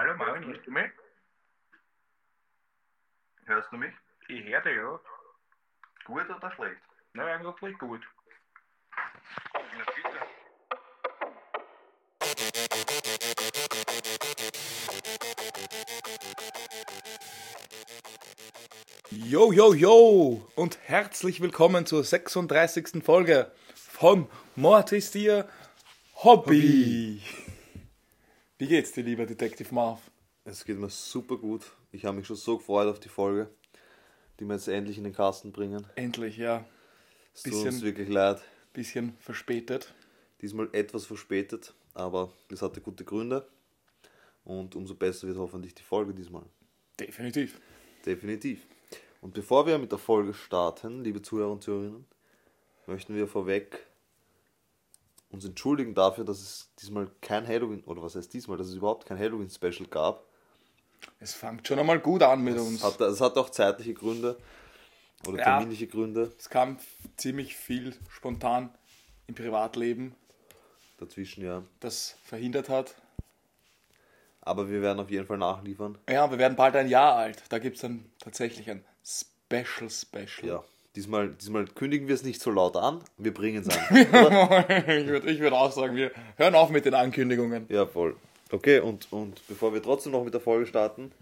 hallo Marvin, hörst du mich? Hörst du mich? Ich höre dich, ja. Gut oder schlecht? Na, eigentlich gut. Na bitte. Yo, yo, yo und herzlich willkommen zur 36. Folge von Mord ist dir Hobby. Wie geht's dir, lieber Detective Marv? Es geht mir super gut. Ich habe mich schon so gefreut auf die Folge, die wir jetzt endlich in den Kasten bringen. Endlich, ja. Es tut uns wirklich leid. Bisschen verspätet. Diesmal etwas verspätet, aber das hatte gute Gründe. Und umso besser wird hoffentlich die Folge diesmal. Definitiv. Definitiv. Und bevor wir mit der Folge starten, liebe Zuhörer und Zuhörerinnen, möchten wir vorweg uns entschuldigen dafür, dass es diesmal kein Halloween, oder was heißt diesmal, dass es überhaupt kein Halloween-Special gab. Es fängt schon einmal gut an mit Es uns. hat, es hat auch zeitliche Gründe oder Ja. terminliche Gründe Es kam ziemlich viel spontan im Privatleben, dazwischen, ja. das verhindert hat. Aber wir werden auf jeden Fall nachliefern. Ja, wir werden bald ein Jahr alt. Da gibt es dann tatsächlich ein Special Special. Ja. Diesmal, diesmal kündigen wir es nicht so laut an, wir bringen es an. ich würde ich würd auch sagen, wir hören auf mit den Ankündigungen. ja, voll. Okay, und, und bevor wir trotzdem noch mit der Folge starten,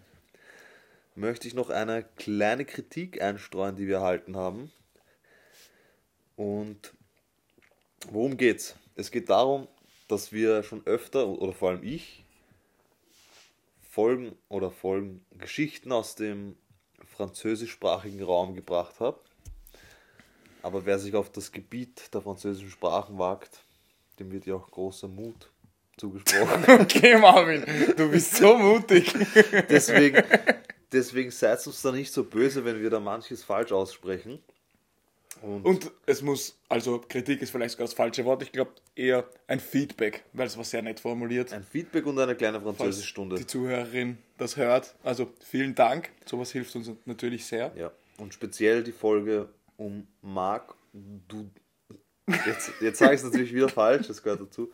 möchte ich noch eine kleine Kritik einstreuen, die wir erhalten haben. Und worum geht's? Es geht darum, dass wir schon öfter, oder vor allem ich, Folgen oder Folgen Geschichten aus dem französischsprachigen Raum gebracht habe. Aber wer sich auf das Gebiet der französischen Sprachen wagt, dem wird ja auch großer Mut zugesprochen. Okay, Marvin, du bist so mutig. deswegen, deswegen seid uns da nicht so böse, wenn wir da manches falsch aussprechen. Und, Und es muss, also Kritik ist vielleicht sogar das falsche Wort, ich glaube eher ein Feedback, weil es war sehr nett formuliert. ein Feedback und eine kleine Falls Französischstunde. die Zuhörerin das hört. Also vielen Dank, sowas hilft uns natürlich sehr. Ja. Und speziell die Folge um Marc du. Jetzt, jetzt sage ich es natürlich wieder falsch, das gehört dazu.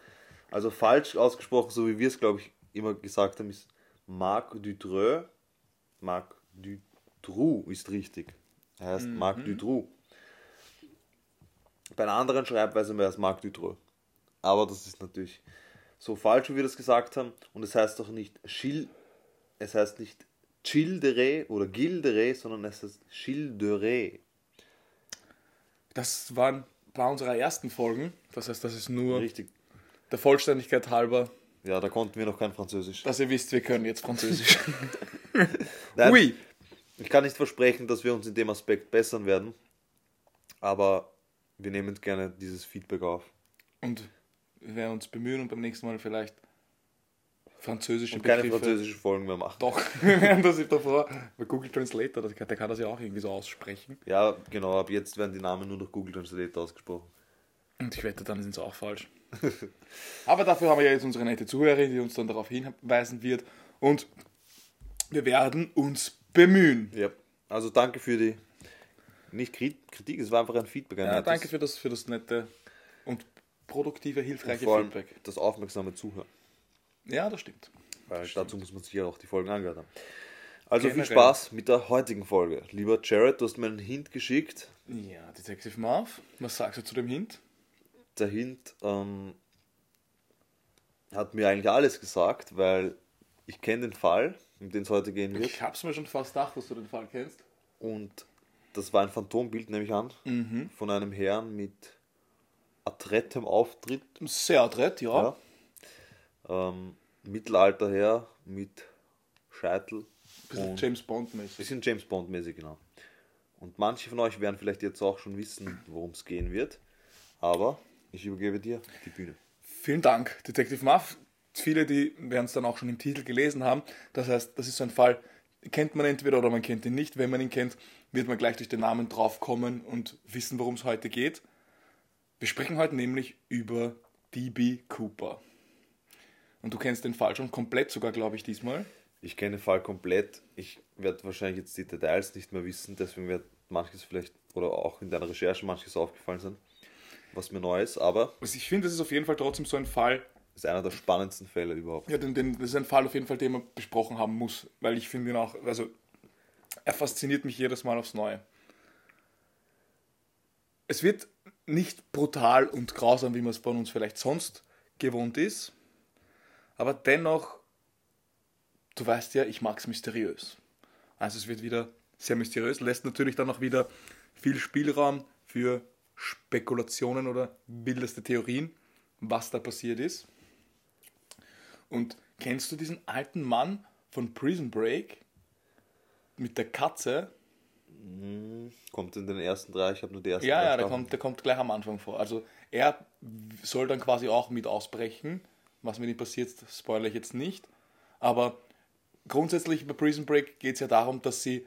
Also falsch ausgesprochen, so wie wir es, glaube ich, immer gesagt haben, ist Marc Dutreux. Marc Dutroux ist richtig. Er heißt Marc Dutroux. Bei einer anderen Schreibweise wäre es Marc Dutroux. Aber das ist natürlich so falsch, wie wir das gesagt haben. Und es heißt doch nicht Chil, es heißt nicht Childere oder Gildere, sondern es heißt Childere. Das waren ein paar unserer ersten Folgen. Das heißt, das ist nur Richtig. der Vollständigkeit halber, Ja, da konnten wir noch kein Französisch. dass ihr wisst, wir können jetzt Französisch. Nein, Ui, Ich kann nicht versprechen, dass wir uns in dem Aspekt bessern werden, aber wir nehmen gerne dieses Feedback auf. und wir werden uns bemühen und beim nächsten Mal vielleicht französische Und keine Begriffe. französischen Folgen mehr machen. Doch, das davor bei Google Translator, das- der kann das ja auch irgendwie so aussprechen. Ja, genau, ab jetzt werden die Namen nur durch Google Translate ausgesprochen. Und ich wette, dann sind sie auch falsch. Aber dafür haben wir ja jetzt unsere nette Zuhörerin, die uns dann darauf hinweisen wird. Und wir werden uns bemühen. Ja, also danke für die, nicht Kri- Kritik, es war einfach ein Feedback. Ein Ja, danke für das, für das nette und produktive, Und hilfreiche vor allem Feedback. das aufmerksame Zuhören. Ja, das stimmt. Weil dazu muss man sich ja auch die Folgen angehört haben. Also Generell. viel Spaß mit der heutigen Folge. Lieber Jared, du hast mir einen Hint geschickt. Ja, Detective Marv, was sagst du zu dem Hint? Der Hint ähm, hat mir eigentlich alles gesagt, weil ich kenne den Fall, um den es heute gehen wird. Ich hab's mir schon fast gedacht, dass du den Fall kennst. Und das war ein Phantombild, nehme ich an, Mhm. von einem Herrn mit adrettem Auftritt. Sehr adrett, ja. Ja. Ähm, Mittelalter her mit Scheitel. Bisschen James Bond-mäßig. Bisschen James Bond mäßig, genau. Und manche von euch werden vielleicht jetzt auch schon wissen, worum es gehen wird. Aber ich übergebe dir die Bühne. Vielen Dank, Detective Muff. Viele, die werden es dann auch schon im Titel gelesen haben. Das heißt, das ist so ein Fall, kennt man entweder oder man kennt ihn nicht. Wenn man ihn kennt, wird man gleich durch den Namen draufkommen und wissen, worum es heute geht. Wir sprechen heute nämlich über DB Cooper. Und du kennst den Fall schon komplett sogar, glaube ich, diesmal. Ich kenne den Fall komplett. Ich werde wahrscheinlich jetzt die Details nicht mehr wissen, deswegen wird manches vielleicht oder auch in deiner Recherche manches aufgefallen sein, was mir neu ist. Aber Also ich finde, das ist auf jeden Fall trotzdem so ein Fall, ist einer der spannendsten Fälle überhaupt. Ja, den, den, das ist ein Fall auf jeden Fall, den man besprochen haben muss, weil ich finde ihn auch, also er fasziniert mich jedes Mal aufs Neue. Es wird nicht brutal und grausam, wie man es von uns vielleicht sonst gewohnt ist, aber dennoch, du weißt ja, ich mag es mysteriös. Also es wird wieder sehr mysteriös, lässt natürlich dann auch wieder viel Spielraum für Spekulationen oder wildeste Theorien, was da passiert ist. Und kennst du diesen alten Mann von Prison Break mit der Katze? Kommt in den ersten drei, ich habe nur die ersten Ja, drei ja, der kommt, der kommt gleich am Anfang vor. Also er soll dann quasi auch mit ausbrechen. Was mit ihm passiert, spoilere ich jetzt nicht. Aber grundsätzlich bei Prison Break geht es ja darum, dass sie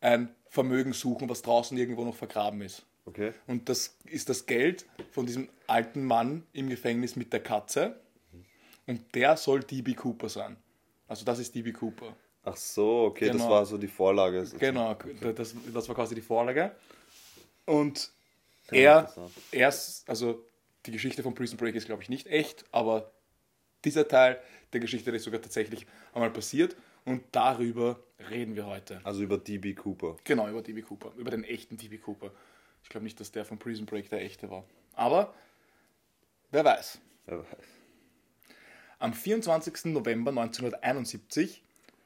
ein Vermögen suchen, was draußen irgendwo noch vergraben ist. Okay. Und das ist das Geld von diesem alten Mann im Gefängnis mit der Katze. Und der soll DB Cooper sein. Also das ist DB Cooper. Ach so, okay, das Genau. war so die Vorlage. Genau, das, das war quasi die Vorlage. Und er, erst, also die Geschichte von Prison Break ist, glaube ich, nicht echt, aber dieser Teil der Geschichte ist sogar tatsächlich einmal passiert. Und darüber reden wir heute. Also über DB Cooper. Genau, über DB Cooper, über den echten DB Cooper. Ich glaube nicht, dass der von Prison Break der echte war. Aber wer weiß. Ja, Am 24. November 1971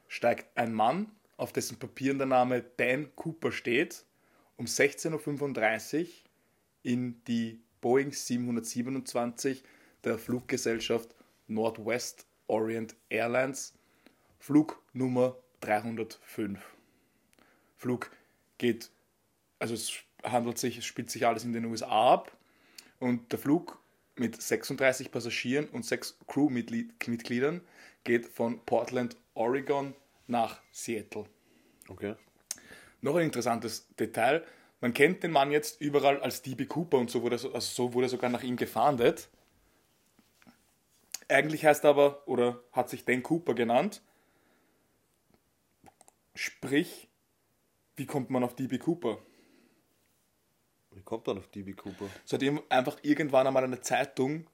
steigt ein Mann, auf dessen Papieren der Name Dan Cooper steht, um 16.35 Uhr in die Boeing 727 der Fluggesellschaft Northwest Orient Airlines, Flug Nummer 305. Flug geht, also es handelt sich, es spielt sich alles in den USA ab und der Flug mit 36 Passagieren und sechs Crewmitgliedern geht von Portland, Oregon nach Seattle. Okay. Noch ein interessantes Detail. Man kennt den Mann jetzt überall als DB Cooper und so wurde, so- also so wurde sogar nach ihm gefahndet. Eigentlich heißt er aber, oder hat sich Dan Cooper genannt. Sprich, wie kommt man auf DB Cooper? Wie kommt man auf DB Cooper? Seitdem einfach irgendwann einmal eine Zeitung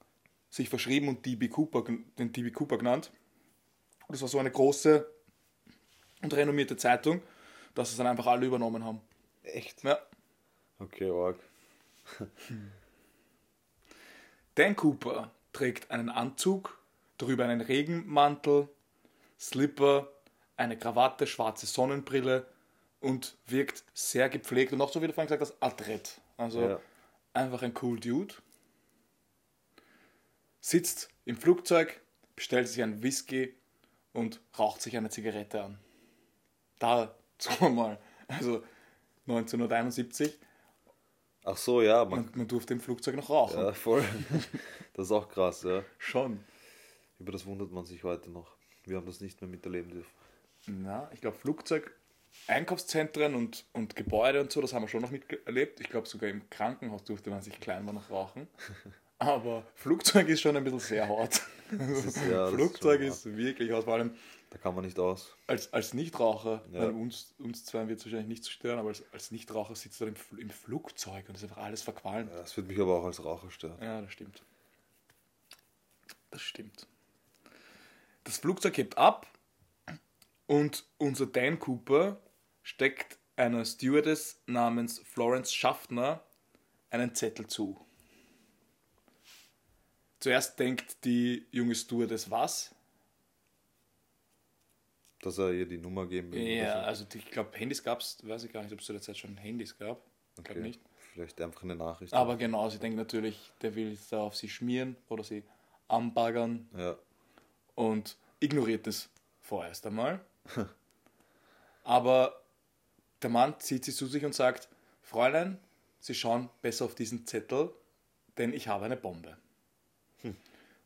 sich verschrieben und DB Cooper, den DB Cooper genannt. Das war so eine große und renommierte Zeitung, dass es dann einfach alle übernommen haben. Echt? Ja. Okay, arg. Dan Cooper trägt einen Anzug, darüber einen Regenmantel, Slipper, eine Krawatte, schwarze Sonnenbrille und wirkt sehr gepflegt und auch so wie du vorhin gesagt hast, adrett. Also Ja. einfach ein cool Dude. Sitzt im Flugzeug, bestellt sich einen Whisky und raucht sich eine Zigarette an. Da, so mal, also 1971, Ach so, ja, man, man, man durfte im Flugzeug noch rauchen. ja, voll. Das ist auch krass, ja. Schon. Über das wundert man sich heute noch. Wir haben das nicht mehr miterleben dürfen. Na, ich glaube Flugzeug, Einkaufszentren und, und Gebäude und so, das haben wir schon noch miterlebt. Ich glaube sogar im Krankenhaus durfte man sich klein war noch rauchen. Aber Flugzeug ist schon ein bisschen sehr hart. ist- ja, ist Flugzeug schon ist, wirklich hart, vor allem Da kann man nicht aus. als, als Nichtraucher. Ja. Weil uns, uns zwei wird es wahrscheinlich nicht zu stören, aber als, als Nichtraucher sitzt du im, im Flugzeug und ist einfach alles verqualmt. Ja, Das würde mich aber auch als Raucher stören. Ja, das stimmt. Das stimmt. Das Flugzeug hebt ab und unser Dan Cooper steckt einer Stewardess namens Florence Schaffner einen Zettel zu. Zuerst denkt die junge Stewardess was? Dass er ihr die Nummer geben will. Ja, oder also ich glaube, Handys gab es, weiß ich gar nicht, ob es zu der Zeit schon Handys gab. Ich so. glaube Okay. nicht. Vielleicht einfach eine Nachricht. Aber genau, sie denkt natürlich, der will da auf sie schmieren oder sie anbaggern Ja. und ignoriert es vorerst einmal. Aber der Mann zieht sie zu sich und sagt, Fräulein, Sie schauen besser auf diesen Zettel, denn ich habe eine Bombe.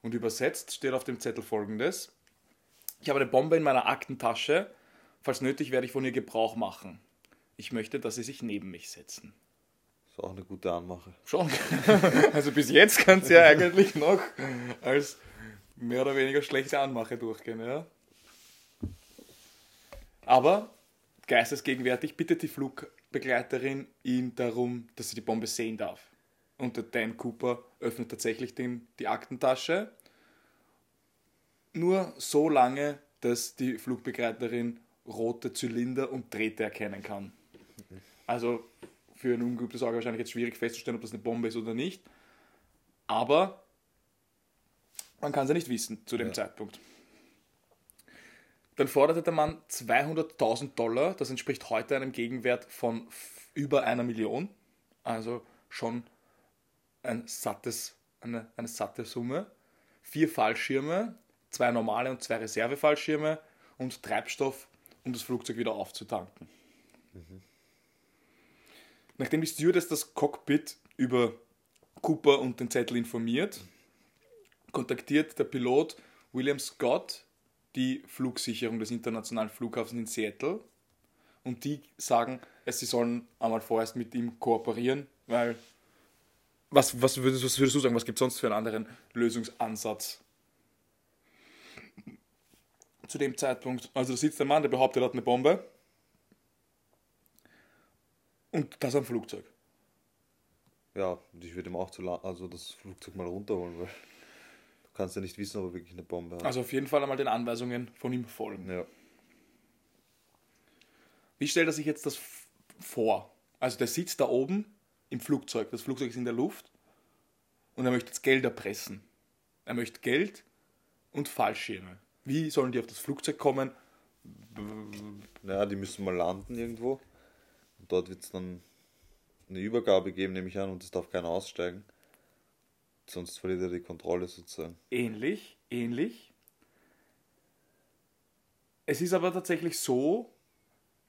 Und übersetzt steht auf dem Zettel folgendes. Ich habe eine Bombe in meiner Aktentasche. Falls nötig werde ich von ihr Gebrauch machen. Ich möchte, dass Sie sich neben mich setzen. Ist auch eine gute Anmache. Schon. Also bis jetzt kann es ja eigentlich noch als mehr oder weniger schlechte Anmache durchgehen, ja. Aber geistesgegenwärtig bittet die Flugbegleiterin ihn darum, dass sie die Bombe sehen darf. Und der Dan Cooper öffnet tatsächlich den, die Aktentasche nur so lange, dass die Flugbegleiterin rote Zylinder und Drähte erkennen kann. Also für ein ungeübtes Auge wahrscheinlich jetzt schwierig festzustellen, ob das eine Bombe ist oder nicht. Aber man kann es ja nicht wissen zu dem Ja. Zeitpunkt. Dann forderte der Mann 200.000 Dollar, das entspricht heute einem Gegenwert von über einer Million, also schon ein sattes, eine, eine satte Summe. Vier Fallschirme, zwei normale und zwei Reservefallschirme und Treibstoff, um das Flugzeug wieder aufzutanken. Nachdem die Stewardess das Cockpit über Cooper und den Zettel informiert, kontaktiert der Pilot William Scott die Flugsicherung des internationalen Flughafens in Seattle und die sagen, sie sollen einmal vorerst mit ihm kooperieren, weil was, was, würdest, was würdest du sagen, was gibt es sonst für einen anderen Lösungsansatz? Zu dem Zeitpunkt, also da sitzt der Mann, der behauptet, er hat eine Bombe und das am Flugzeug. Ja, und ich würde ihm auch zu also das Flugzeug mal runterholen, weil du kannst ja nicht wissen, ob er wirklich eine Bombe hat. Also auf jeden Fall einmal den Anweisungen von ihm folgen. ja. Wie stellt er sich jetzt das vor? Also der sitzt da oben im Flugzeug, das Flugzeug ist in der Luft und er möchte jetzt Geld erpressen. Er möchte Geld und Fallschirme. Wie sollen die auf das Flugzeug kommen? Naja, die müssen mal landen irgendwo. Und dort wird es dann eine Übergabe geben, nehme ich an, und es darf keiner aussteigen. Sonst verliert er die Kontrolle sozusagen. Ähnlich, ähnlich. Es ist aber tatsächlich so,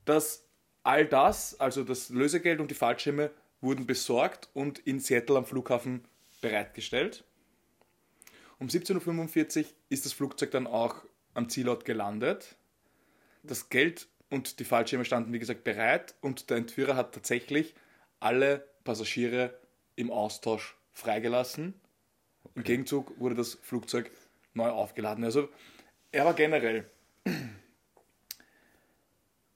dass all das, also das Lösegeld und die Fallschirme, wurden besorgt und in Seattle am Flughafen bereitgestellt. Um 17.45 Uhr ist das Flugzeug dann auch am Zielort gelandet. Das Geld und die Fallschirme standen, wie gesagt, bereit und der Entführer hat tatsächlich alle Passagiere im Austausch freigelassen. Im Gegenzug wurde das Flugzeug neu aufgeladen. Also er war generell.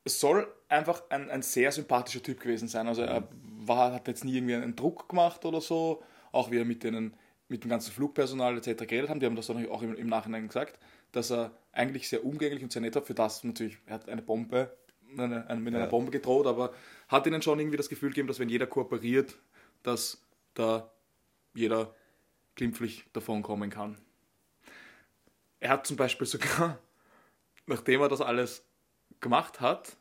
Es soll einfach ein, ein sehr sympathischer Typ gewesen sein. Also er war, hat jetzt nie irgendwie einen Druck gemacht oder so. Auch wie er mit, denen, mit dem ganzen Flugpersonal etc. geredet haben. Die haben das dann auch im, im Nachhinein gesagt, dass er eigentlich sehr umgänglich und sehr nett war. Für das natürlich, er hat eine Bombe, eine, eine, mit einer Ja. Bombe gedroht, aber hat ihnen schon irgendwie das Gefühl gegeben, dass wenn jeder kooperiert, dass da jeder glimpflich davon kommen kann. Er hat zum Beispiel sogar, nachdem er das alles gemacht hat,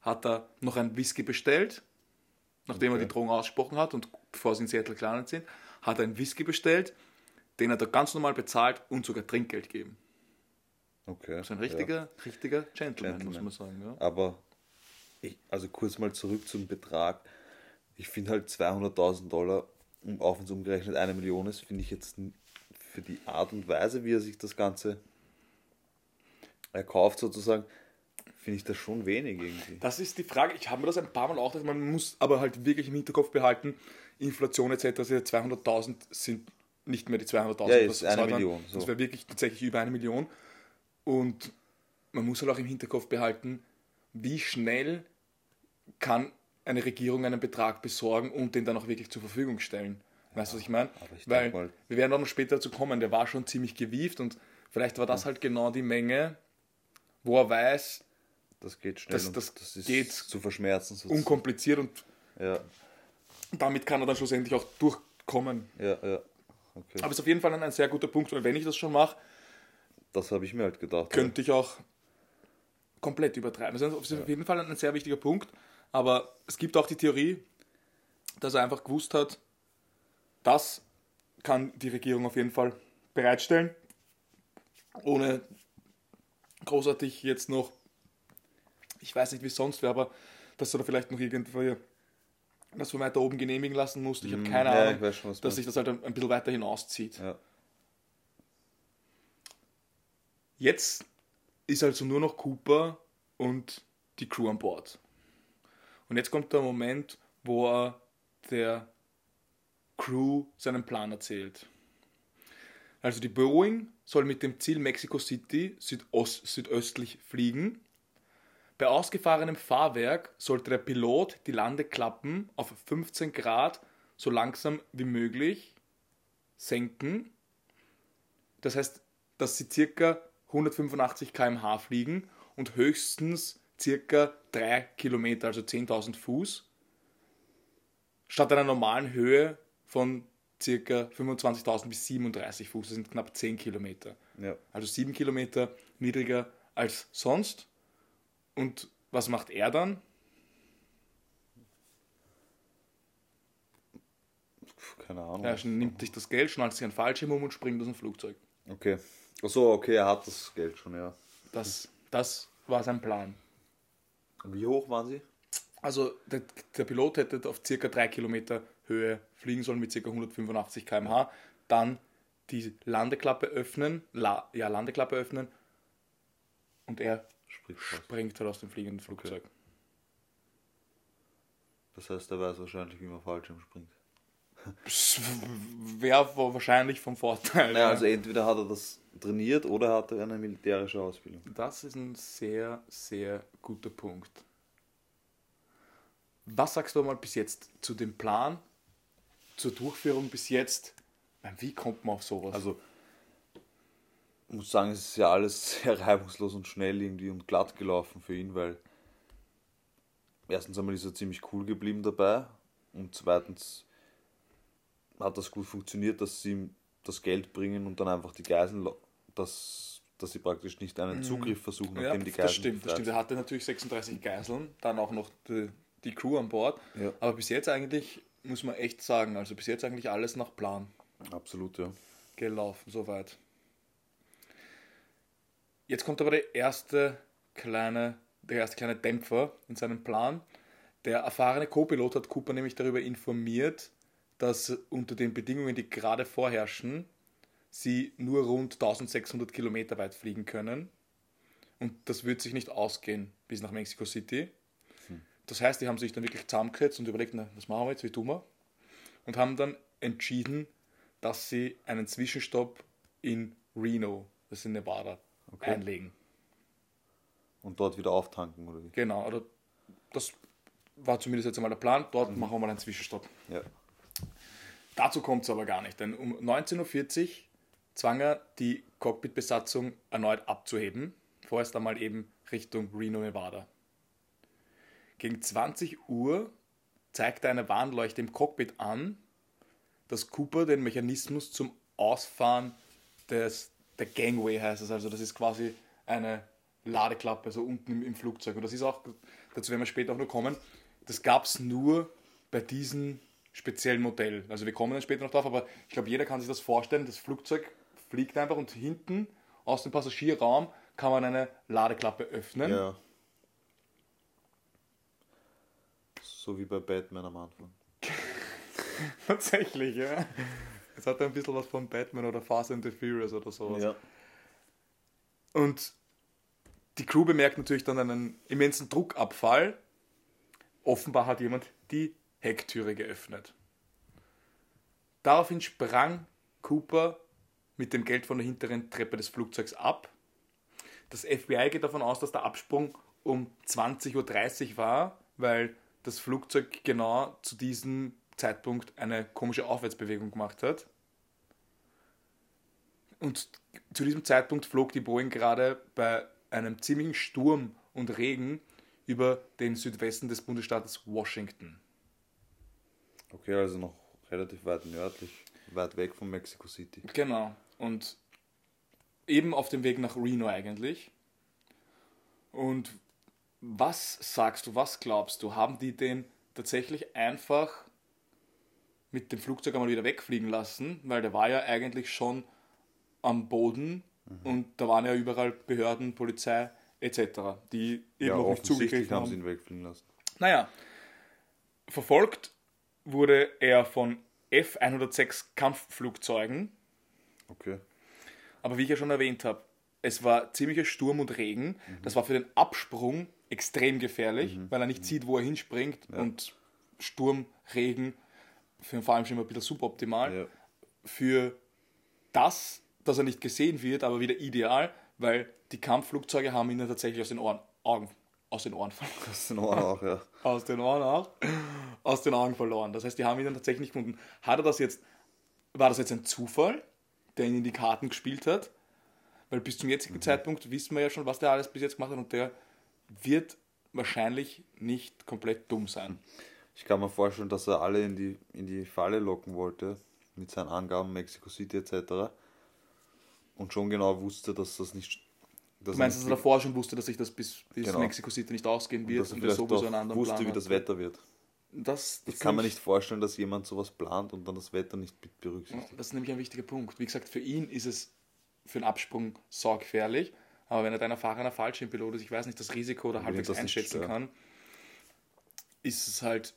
hat er noch ein Whisky bestellt, nachdem er Okay. die Drohung ausgesprochen hat und bevor sie in Seattle gelandet sind, hat er einen Whisky bestellt, den hat er ganz normal bezahlt und sogar Trinkgeld gegeben. Okay. So ein richtiger, richtiger Gentleman, Gentleman. muss man sagen. Ja. Aber ich, also kurz mal zurück zum Betrag. Ich finde halt 200.000 Dollar um auf uns umgerechnet eine Million ist, finde ich jetzt für die Art und Weise, wie er sich das Ganze erkauft sozusagen, finde ich das schon wenig irgendwie. Das ist die Frage. Ich habe mir das ein paar Mal auch gedacht. Man muss aber halt wirklich im Hinterkopf behalten, Inflation etc. diese 200.000 sind nicht mehr die 200.000. Ja, das ist eine Million, so. Das wäre wirklich tatsächlich über eine Million. Und man muss halt auch im Hinterkopf behalten, wie schnell kann eine Regierung einen Betrag besorgen und den dann auch wirklich zur Verfügung stellen. Weißt du, was ich meine? Weil mal- wir werden auch noch später dazu kommen, der war schon ziemlich gewieft und vielleicht war das halt genau die Menge, wo er weiß, Das geht schnell Das- und das das ist geht zu verschmerzen sozusagen. unkompliziert und Ja, damit kann er dann schlussendlich auch durchkommen. ja, ja. Okay. Aber es ist auf jeden Fall ein, ein sehr guter Punkt, weil wenn ich das schon mache, das habe ich mir halt gedacht. könnte ich auch komplett übertreiben. Das ist auf jeden Fall ein sehr wichtiger Punkt, aber es gibt auch die Theorie, dass er einfach gewusst hat, das kann die Regierung auf jeden Fall bereitstellen, ohne großartig jetzt noch, ich weiß nicht, wie es sonst wäre, aber dass du da vielleicht noch irgendwie das von weiter oben genehmigen lassen musst. Ich habe keine ja, Ahnung, schon, dass sich das halt ein, ein bisschen weiter hinauszieht. Ja. Jetzt ist also nur noch Cooper und die Crew an Bord. Und jetzt kommt der Moment, wo er der Crew seinen Plan erzählt. Also die Boeing soll mit dem Ziel Mexico City südost, südöstlich fliegen. Bei ausgefahrenem Fahrwerk sollte der Pilot die Landeklappen auf 15 Grad so langsam wie möglich senken. Das heißt, dass sie circa 185 km/h fliegen und höchstens circa 3 Kilometer, also 10.000 Fuß, statt einer normalen Höhe von circa 25.000 bis 37 Fuß, das sind knapp 10 Kilometer. Ja. Also 7 Kilometer niedriger als sonst. Und was macht er dann? Keine Ahnung. Er nimmt sich das Geld, schnallt sich einen Fallschirm um und springt aus dem Flugzeug. Okay. Achso, okay, er hat das Geld schon, ja. Das, das war sein Plan. Wie hoch waren sie? Also der, der Pilot hätte auf circa 3 Kilometer Höhe fliegen sollen mit circa 185 km/h. Dann die Landeklappe öffnen, la, ja, Landeklappe öffnen und er Springt halt aus dem fliegenden Flugzeug. Das heißt, er weiß wahrscheinlich, wie man Fallschirm springt. Wäre wahrscheinlich vom Vorteil. Naja, ja. also entweder hat er das trainiert oder hat er eine militärische Ausbildung. Das ist ein sehr, sehr guter Punkt. Was sagst du mal bis jetzt zu dem Plan, zur Durchführung bis jetzt? Wie kommt man auf sowas? Also, muss sagen, es ist ja alles sehr reibungslos und schnell irgendwie und glatt gelaufen für ihn, weil erstens einmal ist er ziemlich cool geblieben dabei und zweitens hat das gut funktioniert, dass sie ihm das Geld bringen und dann einfach die Geiseln, dass, dass sie praktisch nicht einen Zugriff versuchen, Mhm. ja, nachdem die Geiseln das stimmt, das stimmt. Er hatte natürlich 36 Geiseln, dann auch noch die, die Crew an Bord. Ja. Aber bis jetzt eigentlich, muss man echt sagen, also bis jetzt eigentlich alles nach Plan. Absolut, ja. gelaufen, soweit. Jetzt kommt aber der erste kleine, der erste kleine Dämpfer in seinem Plan. Der erfahrene Co-Pilot hat Cooper nämlich darüber informiert, dass unter den Bedingungen, die gerade vorherrschen, sie nur rund 1600 Kilometer weit fliegen können. Und das wird sich nicht ausgehen bis nach Mexico City. Das heißt, die haben sich dann wirklich zusammengesetzt und überlegt, na, was machen wir jetzt, wie tun wir? Und haben dann entschieden, dass sie einen Zwischenstopp in Reno, das ist in Nevada, Okay. einlegen. Und dort wieder auftanken, oder wie? Genau, oder das war zumindest jetzt einmal der Plan. Dort machen wir mal einen Zwischenstopp. Ja. Dazu kommt es aber gar nicht, denn um 19.40 Uhr zwang er die Cockpit-Besatzung erneut abzuheben, vorerst einmal eben Richtung Reno, Nevada. Gegen 20 Uhr zeigte eine Warnleuchte im Cockpit an, dass Cooper den Mechanismus zum Ausfahren des, der Gangway heißt es, also das ist quasi eine Ladeklappe, so unten im, im Flugzeug. Und das ist auch, dazu werden wir später auch noch kommen, das gab es nur bei diesem speziellen Modell. Also wir kommen dann später noch drauf, aber ich glaube, jeder kann sich das vorstellen. Das Flugzeug fliegt einfach und hinten aus dem Passagierraum kann man eine Ladeklappe öffnen. ja. So wie bei Batman am Anfang. Tatsächlich, ja. Es hat ein bisschen was von Batman oder Fast and the Furious oder sowas. Ja. Und die Crew bemerkt natürlich dann einen immensen Druckabfall. Offenbar hat jemand die Hecktüre geöffnet. Daraufhin sprang Cooper mit dem Geld von der hinteren Treppe des Flugzeugs ab. Das FBI geht davon aus, dass der Absprung um 20.30 Uhr war, weil das Flugzeug genau zu diesem Zeitpunkt eine komische Aufwärtsbewegung gemacht hat. Und zu diesem Zeitpunkt flog die Boeing gerade bei einem ziemlichen Sturm und Regen über den Südwesten des Bundesstaates Washington. Okay, also noch relativ weit nördlich, weit weg von Mexico City. Genau. Und eben auf dem Weg nach Reno eigentlich. Und was sagst du, was glaubst du? Haben die den tatsächlich einfach mit dem Flugzeug einmal wieder wegfliegen lassen? Weil der war ja eigentlich schon am Boden und da waren ja überall Behörden, Polizei etc., die eben Ja, noch nicht zugegriffen haben haben. sie ihn wegfliegen lassen. Naja, verfolgt wurde er von F-106 Kampfflugzeugen, Okay. aber wie ich ja schon erwähnt habe, es war ziemlicher Sturm und Regen. Das war für den Absprung extrem gefährlich, weil er nicht sieht, wo er hinspringt und Sturm, Regen, für den Fallschirm ein bisschen suboptimal. Ja. Für das, dass er nicht gesehen wird, aber wieder ideal, weil die Kampfflugzeuge haben ihn dann tatsächlich aus den Ohren, Augen, aus den Ohren verloren. Ist in Ordnung auch, ja. aus den Ohren auch, aus den Augen verloren. Das heißt, die haben ihn dann tatsächlich nicht gefunden. Hat er das jetzt, war das jetzt ein Zufall, der ihn in die Karten gespielt hat? Weil bis zum Mhm. jetzigen Zeitpunkt wissen wir ja schon, was der alles bis jetzt gemacht hat und der wird wahrscheinlich nicht komplett dumm sein. Ich kann mir vorstellen, dass er alle in die, in die Falle locken wollte, mit seinen Angaben, Mexico City etc. Und schon genau wusste, dass das nicht. Dass Du meinst, dass er davor schon wusste, dass sich das bis, bis Genau. Mexico City nicht ausgehen und wird dass er und er vielleicht sowieso einen anderen wusste, Plan wie hat. das Wetter wird. Das, das Ich kann mir nicht vorstellen, dass jemand sowas plant und dann das Wetter nicht mit berücksichtigt. Das ist nämlich ein wichtiger Punkt. Wie gesagt, für ihn ist es für einen Absprung saugefährlich, aber wenn er ein erfahrener Fallschirmpilot ist, ich weiß nicht, das Risiko oder halbwegs einschätzen kann, ist es halt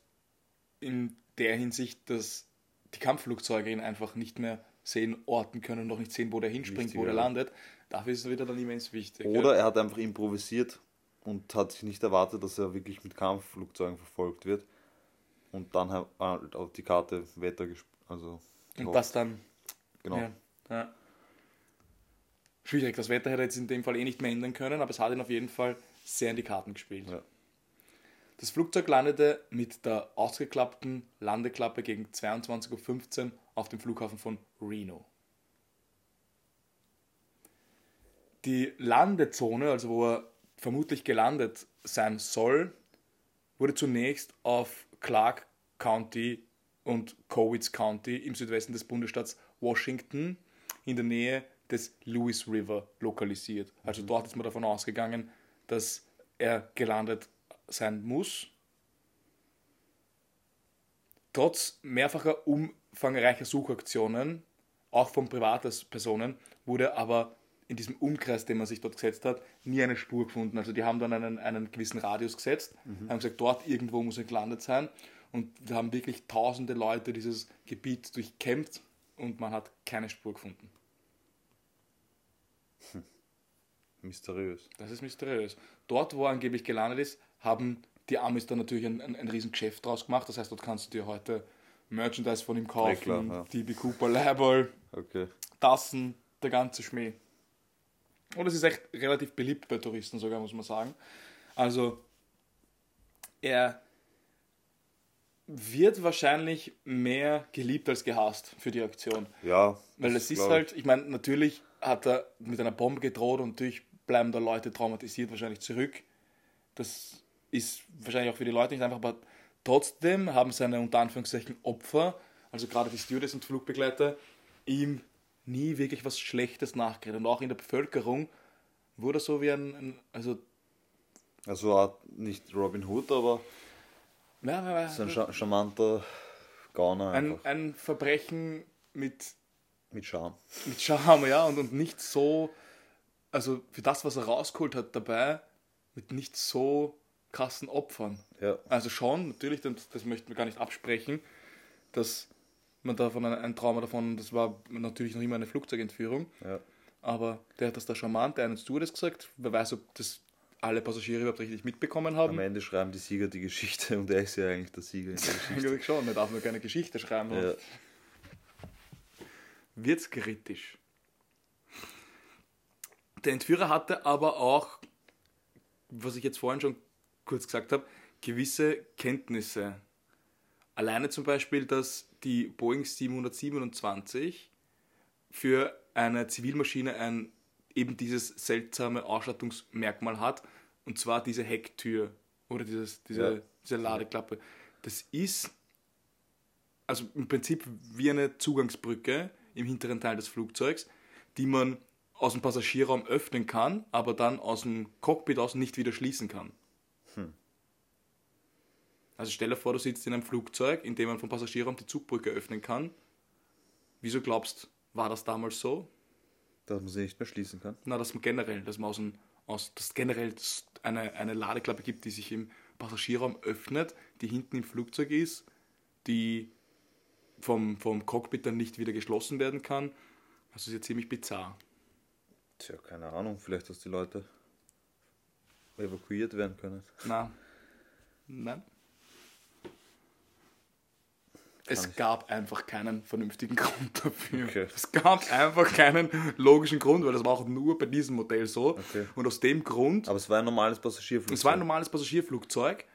in der Hinsicht, dass die Kampfflugzeuge ihn einfach nicht mehr sehen, orten können und auch nicht sehen, wo der hinspringt, wo Wichtiger, der ja. landet. Dafür ist es wieder dann immens wichtig. Oder ja. er hat einfach improvisiert und hat sich nicht erwartet, dass er wirklich mit Kampfflugzeugen verfolgt wird. Und dann halt auf die Karte Wetter also Und das dann genau. Ja, ja. Schwierig, das Wetter hätte er jetzt in dem Fall eh nicht mehr ändern können, aber es hat ihn auf jeden Fall sehr in die Karten gespielt. Das Flugzeug landete mit der ausgeklappten Landeklappe gegen 22.15 Uhr auf dem Flughafen von Reno. Die Landezone, also wo er vermutlich gelandet sein soll, wurde zunächst auf Clark County und Cowitz County im Südwesten des Bundesstaats Washington in der Nähe des Lewis River lokalisiert. Also dort ist man davon ausgegangen, dass er gelandet sein muss. Trotz mehrfacher umfangreicher Suchaktionen, auch von Privatpersonen, wurde aber in diesem Umkreis, den man sich dort gesetzt hat, nie eine Spur gefunden. Also die haben dann einen, einen gewissen Radius gesetzt, haben gesagt, dort irgendwo muss er gelandet sein. Und da haben wirklich tausende Leute dieses Gebiet durchkämmt und man hat keine Spur gefunden. Mysteriös. Das ist mysteriös. Dort, wo er angeblich gelandet ist, haben die Amis dann natürlich ein, ein, ein riesen Geschäft draus gemacht. Das heißt, dort kannst du dir heute Merchandise von ihm kaufen, klar, ja. DB Cooper Label, Okay. Tassen, der ganze Schmäh. Und es ist echt relativ beliebt bei Touristen sogar, muss man sagen. Also, er wird wahrscheinlich mehr geliebt als gehasst für die Aktion. Ja. Weil das es ist halt, ich meine, natürlich hat er mit einer Bombe gedroht und natürlich bleiben da Leute traumatisiert wahrscheinlich zurück. Das ist wahrscheinlich auch für die Leute nicht einfach, aber trotzdem haben seine unter Anführungszeichen Opfer, also gerade die Stewardess und Flugbegleiter, ihm nie wirklich was Schlechtes nachgeredet. Und auch in der Bevölkerung wurde er so wie ein, ein also. Also nicht Robin Hood, aber ja, so ein scha charmanter Gauner ein, ein Verbrechen mit Mit Charme. mit Charme, ja, und, und nicht so, also für das, was er rausgeholt hat dabei, mit nicht so krassen Opfern. Ja. Also schon, natürlich, das, das möchten wir gar nicht absprechen, dass man davon ein, ein Trauma davon, das war natürlich noch immer eine Flugzeugentführung, Ja. aber der hat das da charmant, der einen Stewardess gesagt, wer weiß, ob das alle Passagiere überhaupt richtig mitbekommen Am haben. Ende schreiben die Sieger die Geschichte und er ist ja eigentlich der Sieger in der Geschichte. Eigentlich schon, der darf nur keine Geschichte schreiben. ja. wird's kritisch. Der Entführer hatte aber auch, was ich jetzt vorhin schon kurz gesagt habe, gewisse Kenntnisse. Alleine zum Beispiel, dass die Boeing 727 für eine Zivilmaschine ein eben dieses seltsame Ausstattungsmerkmal hat, und zwar diese Hecktür oder dieses, diese, Ja. diese Ladeklappe. Das ist also im Prinzip wie eine Zugangsbrücke im hinteren Teil des Flugzeugs, die man aus dem Passagierraum öffnen kann, aber dann aus dem Cockpit aus nicht wieder schließen kann. Also stell dir vor, du sitzt in einem Flugzeug, in dem man vom Passagierraum die Zugbrücke öffnen kann. Wieso glaubst, war das damals so? Dass man sie nicht mehr schließen kann. Na, dass man generell, dass man aus dem, aus, dass generell eine, eine Ladeklappe gibt, die sich im Passagierraum öffnet, die hinten im Flugzeug ist, die vom, vom Cockpit dann nicht wieder geschlossen werden kann. Das ist ja ziemlich bizarr. Tja, keine Ahnung, vielleicht, dass die Leute evakuiert werden können. Na, nein. Es ich- gab einfach keinen vernünftigen Grund dafür. Okay. Es gab einfach keinen logischen Grund, weil das war auch nur bei diesem Modell so. Okay. Und aus dem Grund Aber es war ein normales Passagierflugzeug. Es war ein normales Passagierflugzeug,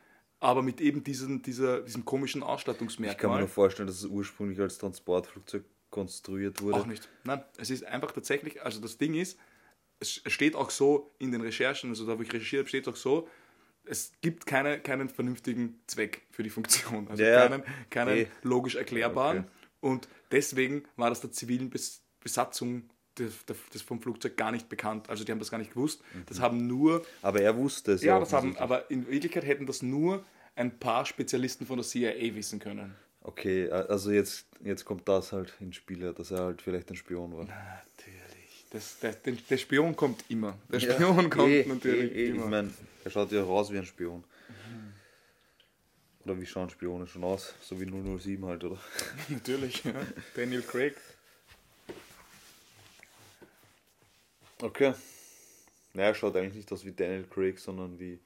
aber mit eben diesen, dieser, diesem komischen Ich kann mir Ausstattungsmerkmal. nur vorstellen, dass es ursprünglich als Transportflugzeug konstruiert wurde. Auch nicht. Nein, es ist einfach tatsächlich, also das Ding ist, es steht auch so in den Recherchen, also da wo ich recherchiert habe, steht auch so, es gibt keine, keinen vernünftigen Zweck für die Funktion. Also Ja, keinen, keinen Eh. logisch erklärbaren. Okay. Und deswegen war das der zivilen Bes Besatzung des, des, vom Flugzeug gar nicht bekannt. Also die haben das gar nicht gewusst. Das haben nur Aber er wusste es ja, ja. das haben, aber in Wirklichkeit hätten das nur ein paar Spezialisten von der CIA wissen können. Okay, also jetzt, jetzt kommt das halt ins Spiel, dass er halt vielleicht ein Spion war. Natürlich. Das, der, der, der Spion kommt immer. Der Ja, Spion kommt eh, natürlich eh, eh. immer. Ich meine, er schaut ja raus wie ein Spion. Oder wie schauen Spione schon aus? So wie 007 halt, oder? natürlich, ja. Daniel Craig. Okay. Naja, er schaut eigentlich nicht aus wie Daniel Craig, sondern wie,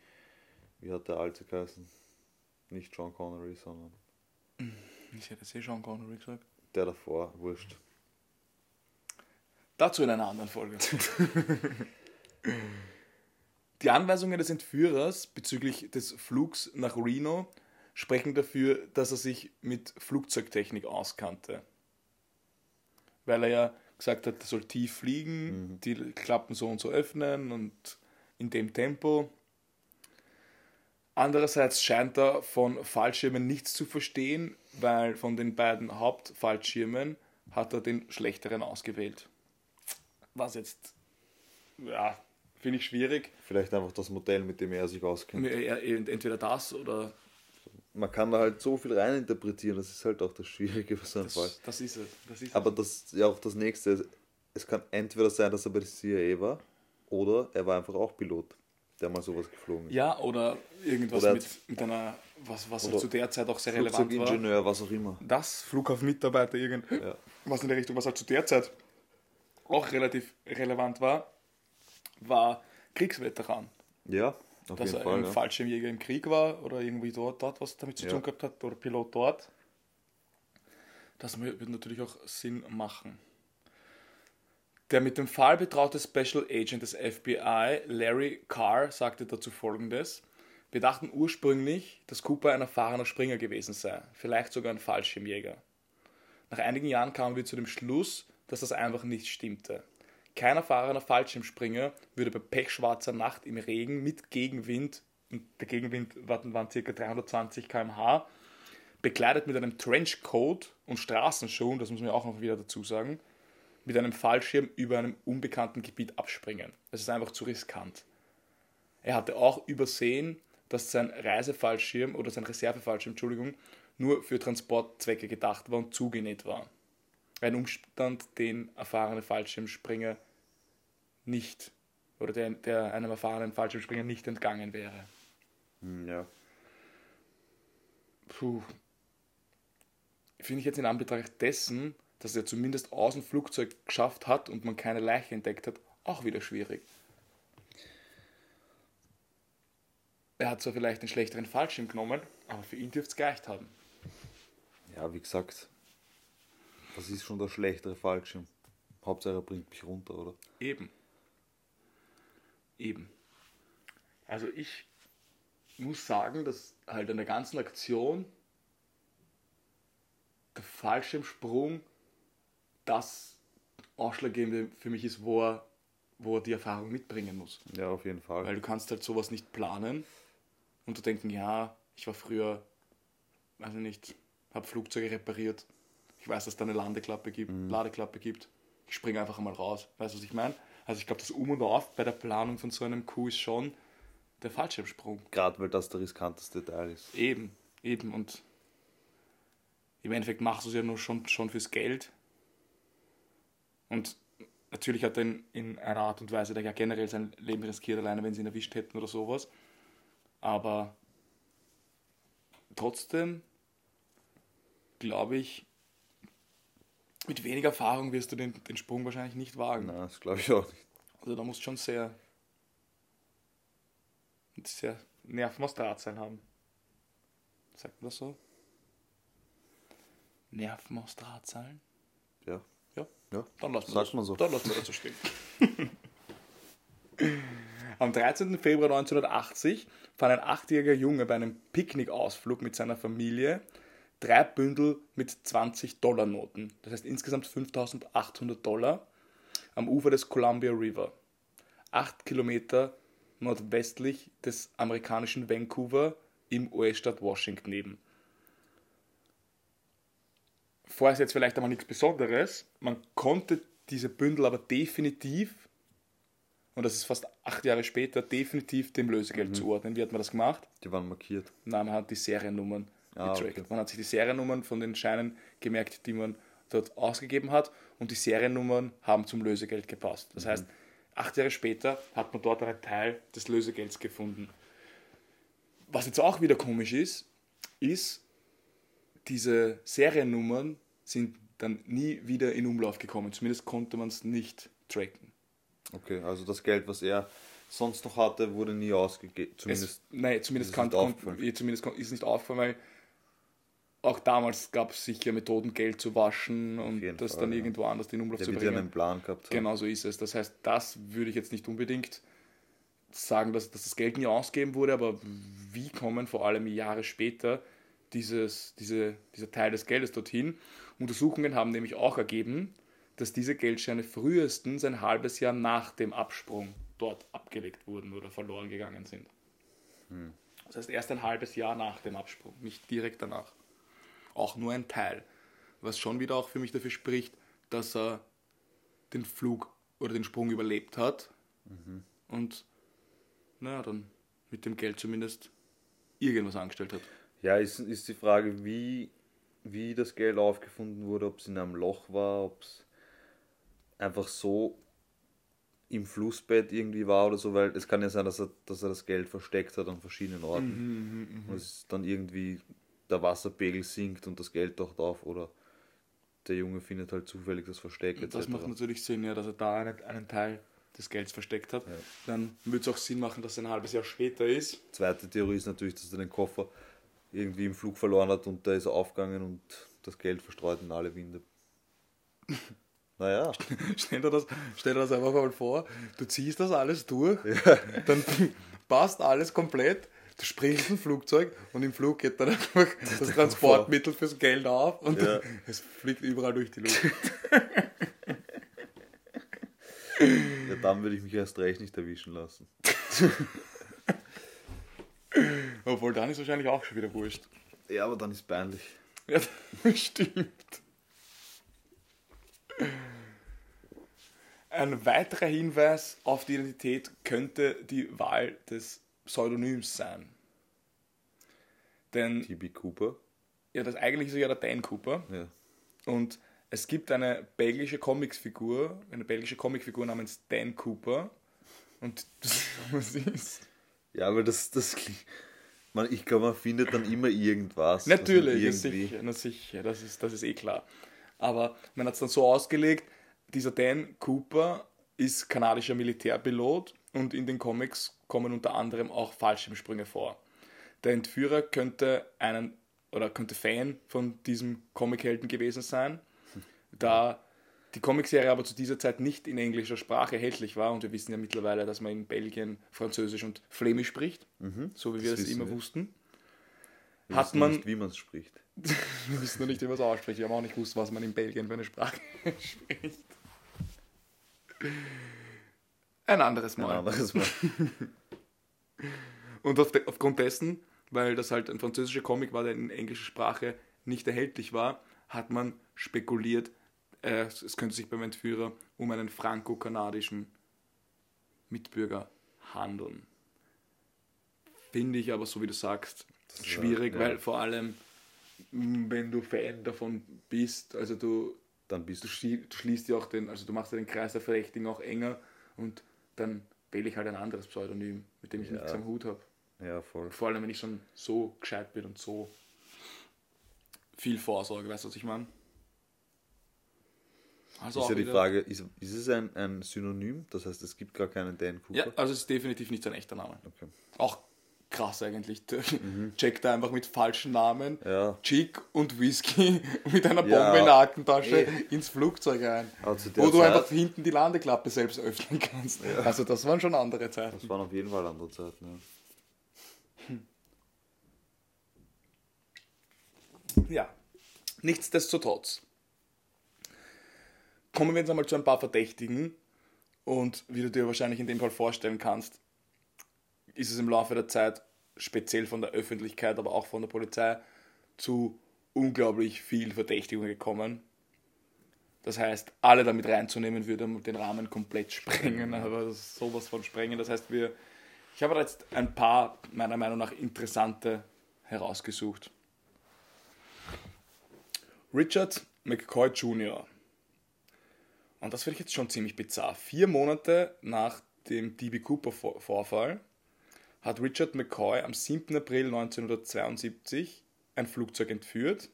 wie hat der alte geheißen? Nicht Sean Connery, sondern Ich hätte es eh Sean Connery gesagt. der davor, wurscht. Dazu in einer anderen Folge. Die Anweisungen des Entführers bezüglich des Flugs nach Reno sprechen dafür, dass er sich mit Flugzeugtechnik auskannte. Weil er ja gesagt hat, er soll tief fliegen, die Klappen so und so öffnen und in dem Tempo. Andererseits scheint er von Fallschirmen nichts zu verstehen, weil von den beiden Hauptfallschirmen hat er den schlechteren ausgewählt. Was jetzt, ja, finde ich schwierig. Vielleicht einfach das Modell, mit dem er sich auskennt. Er- er- Entweder das oder Man kann da halt so viel reininterpretieren, das ist halt auch das Schwierige für so einen Fall. das, das ist es. Das ist Aber das ist ja auch das nächste. Es kann entweder sein, dass er bei der CIA war, oder er war einfach auch Pilot, der mal sowas geflogen ist. Ja, oder irgendwas Oder- mit, mit einer, was, was Oder zu der Zeit auch sehr relevant war. Flugzeugingenieur, was auch immer. Das Flughafenmitarbeiter, irgend, Ja. was in der Richtung, was halt zu der Zeit auch relativ relevant war, war Kriegsveteran. Ja, auf dass jeden er Fall. ein Ja. Fallschirmjäger im Krieg war oder irgendwie dort, dort was damit zu Ja. tun gehabt hat oder Pilot dort. Das würde natürlich auch Sinn machen. Der mit dem Fall betraute Special Agent des FBI, Larry Carr, sagte dazu folgendes. Wir dachten ursprünglich, dass Cooper ein erfahrener Springer gewesen sei, vielleicht sogar ein Fallschirmjäger. Nach einigen Jahren kamen wir zu dem Schluss, dass das einfach nicht stimmte. Kein erfahrener Fallschirmspringer würde bei pechschwarzer Nacht im Regen mit Gegenwind, und der Gegenwind waren, waren ca. 320 km/h, bekleidet mit einem Trenchcoat und Straßenschuhen, das muss man auch noch wieder dazu sagen, mit einem Fallschirm über einem unbekannten Gebiet abspringen. Das ist einfach zu riskant. Er hatte auch übersehen, dass sein Reisefallschirm oder sein Reservefallschirm, Entschuldigung, nur für Transportzwecke gedacht war und zugenäht war. Ein Umstand, den erfahrene Fallschirmspringer nicht oder der, der einem erfahrenen Fallschirmspringer nicht entgangen wäre. Hm, ja. Puh. Finde ich jetzt in Anbetracht dessen, dass er zumindest aus dem Flugzeug geschafft hat und man keine Leiche entdeckt hat, auch wieder schwierig. Er hat zwar vielleicht einen schlechteren Fallschirm genommen, aber für ihn dürfte es gereicht haben. ja, wie gesagt, das ist schon der schlechtere Fallschirm. Hauptsache er bringt mich runter, oder? Eben. Eben. Also ich muss sagen, dass halt an der ganzen Aktion der Fallschirmsprung das Ausschlaggebende für mich ist, wo er, wo er die Erfahrung mitbringen muss. Ja, auf jeden Fall. Weil du kannst halt sowas nicht planen und du denken, ja, ich war früher, weiß ich nicht, habe Flugzeuge repariert. Ich weiß, dass es da eine Landeklappe gibt, Ladeklappe gibt. Ich springe einfach mal raus. Weißt du, was ich meine? Also ich glaube, das Um und Auf bei der Planung von so einem Coup ist schon der Fallschirmsprung. Gerade weil das der riskanteste Teil ist. Eben, eben. Und im Endeffekt machst du es ja nur schon, schon fürs Geld. Und natürlich hat er in, in einer Art und Weise der ja generell sein Leben riskiert, alleine wenn sie ihn erwischt hätten oder sowas. Aber trotzdem glaube ich, mit weniger Erfahrung wirst du den, den Sprung wahrscheinlich nicht wagen. Nein, das glaube ich auch nicht. Also da musst du schon sehr, sehr Nerven aus Draht sein haben. Sagt man das so? Nerven aus Draht sein? Ja. Ja, Ja. dann lassen wir das, man so. Dann lassen wir das so stehen. Am 13. Februar 1980 fand ein achtjähriger Junge bei einem Picknickausflug mit seiner Familie drei Bündel mit 20-Dollar-Noten, das heißt insgesamt 5800 Dollar, am Ufer des Columbia River. acht Kilometer nordwestlich des amerikanischen Vancouver im US-Staat Washington neben. Vorher jetzt vielleicht einmal nichts Besonderes. Man konnte diese Bündel aber definitiv, und das ist fast acht Jahre später, definitiv dem Lösegeld zuordnen. Wie hat man das gemacht? Die waren markiert. Nein, man hat die Seriennummern Ah, getrackt. okay. Man hat sich die Seriennummern von den Scheinen gemerkt, die man dort ausgegeben hat und die Seriennummern haben zum Lösegeld gepasst. Mhm. Das heißt, acht Jahre später hat man dort einen Teil des Lösegelds gefunden. Was jetzt auch wieder komisch ist, ist, diese Seriennummern sind dann nie wieder in Umlauf gekommen. Zumindest konnte man es nicht tracken. Okay, also das Geld, was er sonst noch hatte, wurde nie ausgegeben. Es, Zumindest. nein, zumindest, ist kann, zumindest ist nicht aufgefallen, weil auch damals gab es sicher Methoden, Geld zu waschen und das Fall, dann ja. irgendwo anders in Umlauf der zu wird ja bringen. einen Plan gehabt haben. Genau so ist es. Das heißt, das würde ich jetzt nicht unbedingt sagen, dass, dass das Geld nie ausgegeben wurde, aber wie kommen vor allem Jahre später dieses, diese, dieser Teil des Geldes dorthin? Untersuchungen haben nämlich auch ergeben, dass diese Geldscheine frühestens ein halbes Jahr nach dem Absprung dort abgelegt wurden oder verloren gegangen sind. Das heißt erst ein halbes Jahr nach dem Absprung, nicht direkt danach. Auch nur ein Teil. Was schon wieder auch für mich dafür spricht, dass er den Flug oder den Sprung überlebt hat und naja, dann mit dem Geld zumindest irgendwas angestellt hat. Ja, ist, ist die Frage, wie, wie das Geld aufgefunden wurde, ob es in einem Loch war, ob es einfach so im Flussbett irgendwie war oder so, weil es kann ja sein, dass er, dass er das Geld versteckt hat an verschiedenen Orten. und es dann irgendwie der Wasserpegel sinkt und das Geld taucht auf oder der Junge findet halt zufällig das Versteck etc. Das macht natürlich Sinn, ja, dass er da einen, einen Teil des Gelds versteckt hat. Dann würde es auch Sinn machen, dass es ein halbes Jahr später ist. Zweite Theorie ist natürlich, dass er den Koffer irgendwie im Flug verloren hat und da ist er aufgegangen und das Geld verstreut in alle Winde. Naja, Stell dir, das, stell dir das einfach mal vor, du ziehst das alles durch, dann passt alles komplett, du springst ein Flugzeug und im Flug geht dann einfach das Transportmittel fürs Geld auf und Ja. es fliegt überall durch die Luft. ja, dann würde ich mich erst recht nicht erwischen lassen. Obwohl dann ist wahrscheinlich auch schon wieder wurscht. Ja, aber dann ist peinlich. Ja, das stimmt. Ein weiterer Hinweis auf die Identität könnte die Wahl des Pseudonyms sein. Denn TB Cooper. ja, das eigentlich ist ja der Dan Cooper. Ja. Und es gibt eine belgische Comicfigur, eine belgische Comicfigur namens Dan Cooper. Und was ist? Ja, aber das, das klingt. Man, ich glaube, man findet dann immer irgendwas. was Natürlich, ist sicher, na sicher, das ist, das ist eh klar. Aber man hat es dann so ausgelegt, dieser Dan Cooper ist kanadischer Militärpilot und in den Comics kommen unter anderem auch Fallschirmsprünge vor. Der Entführer könnte einen oder könnte Fan von diesem Comichelden gewesen sein, da die Comicserie aber zu dieser Zeit nicht in englischer Sprache erhältlich war und wir wissen ja mittlerweile, dass man in Belgien Französisch und Flämisch spricht, so wie wir das das, immer wir. wussten. Wir Hat man- nicht, wie man es spricht. Wir wissen noch nicht, wie man es ausspricht. Wir haben auch nicht gewusst, was man in Belgien für eine Sprache spricht. Ein anderes Ein Mal. anderes Mal. Und auf de, aufgrund dessen, weil das halt ein französischer Comic war, der in englischer Sprache nicht erhältlich war, hat man spekuliert, äh, es könnte sich beim Entführer um einen franco-kanadischen Mitbürger handeln. Finde ich aber, so wie du sagst, ist schwierig, ja- weil vor allem, wenn du Fan davon bist, also du Dann bist du, schlie- du schließt ja auch den, also du machst ja den Kreis der Verdächtigen auch enger und dann wähle ich halt ein anderes Pseudonym, mit dem ich Ja. nichts am Hut habe. Ja, voll. Vor allem, wenn ich schon so gescheit bin und so viel Vorsorge, weißt du, was ich meine? Also Ist ja die Frage, ist, ist es ein, ein Synonym? Das heißt, es gibt gar keinen Dan Cooper? Ja, also es ist definitiv nicht sein echter Name. Okay. Auch krass eigentlich. Checkt da einfach mit falschen Namen Ja. Chick und Whisky mit einer Bombe Ja. in der Aktentasche Ey. ins Flugzeug rein. Zu der Wo du Zeit- einfach hinten die Landeklappe selbst öffnen kannst. Also das waren schon andere Zeiten. Das waren auf jeden Fall andere Zeiten. Ja. Ja. Nichtsdestotrotz. Kommen wir jetzt einmal zu ein paar Verdächtigen. Und wie du dir wahrscheinlich in dem Fall vorstellen kannst, ist es im Laufe der Zeit, speziell von der Öffentlichkeit, aber auch von der Polizei, zu unglaublich viel Verdächtigung gekommen. Das heißt, alle damit reinzunehmen, würde den Rahmen komplett sprengen, aber sowas von sprengen. Das heißt, wir, ich habe jetzt ein paar, meiner Meinung nach, interessante herausgesucht. Richard McCoy Jr. Und das finde ich jetzt schon ziemlich bizarr. Vier Monate nach dem DB Cooper-Vorfall hat Richard McCoy am 7. April 1972 ein Flugzeug entführt.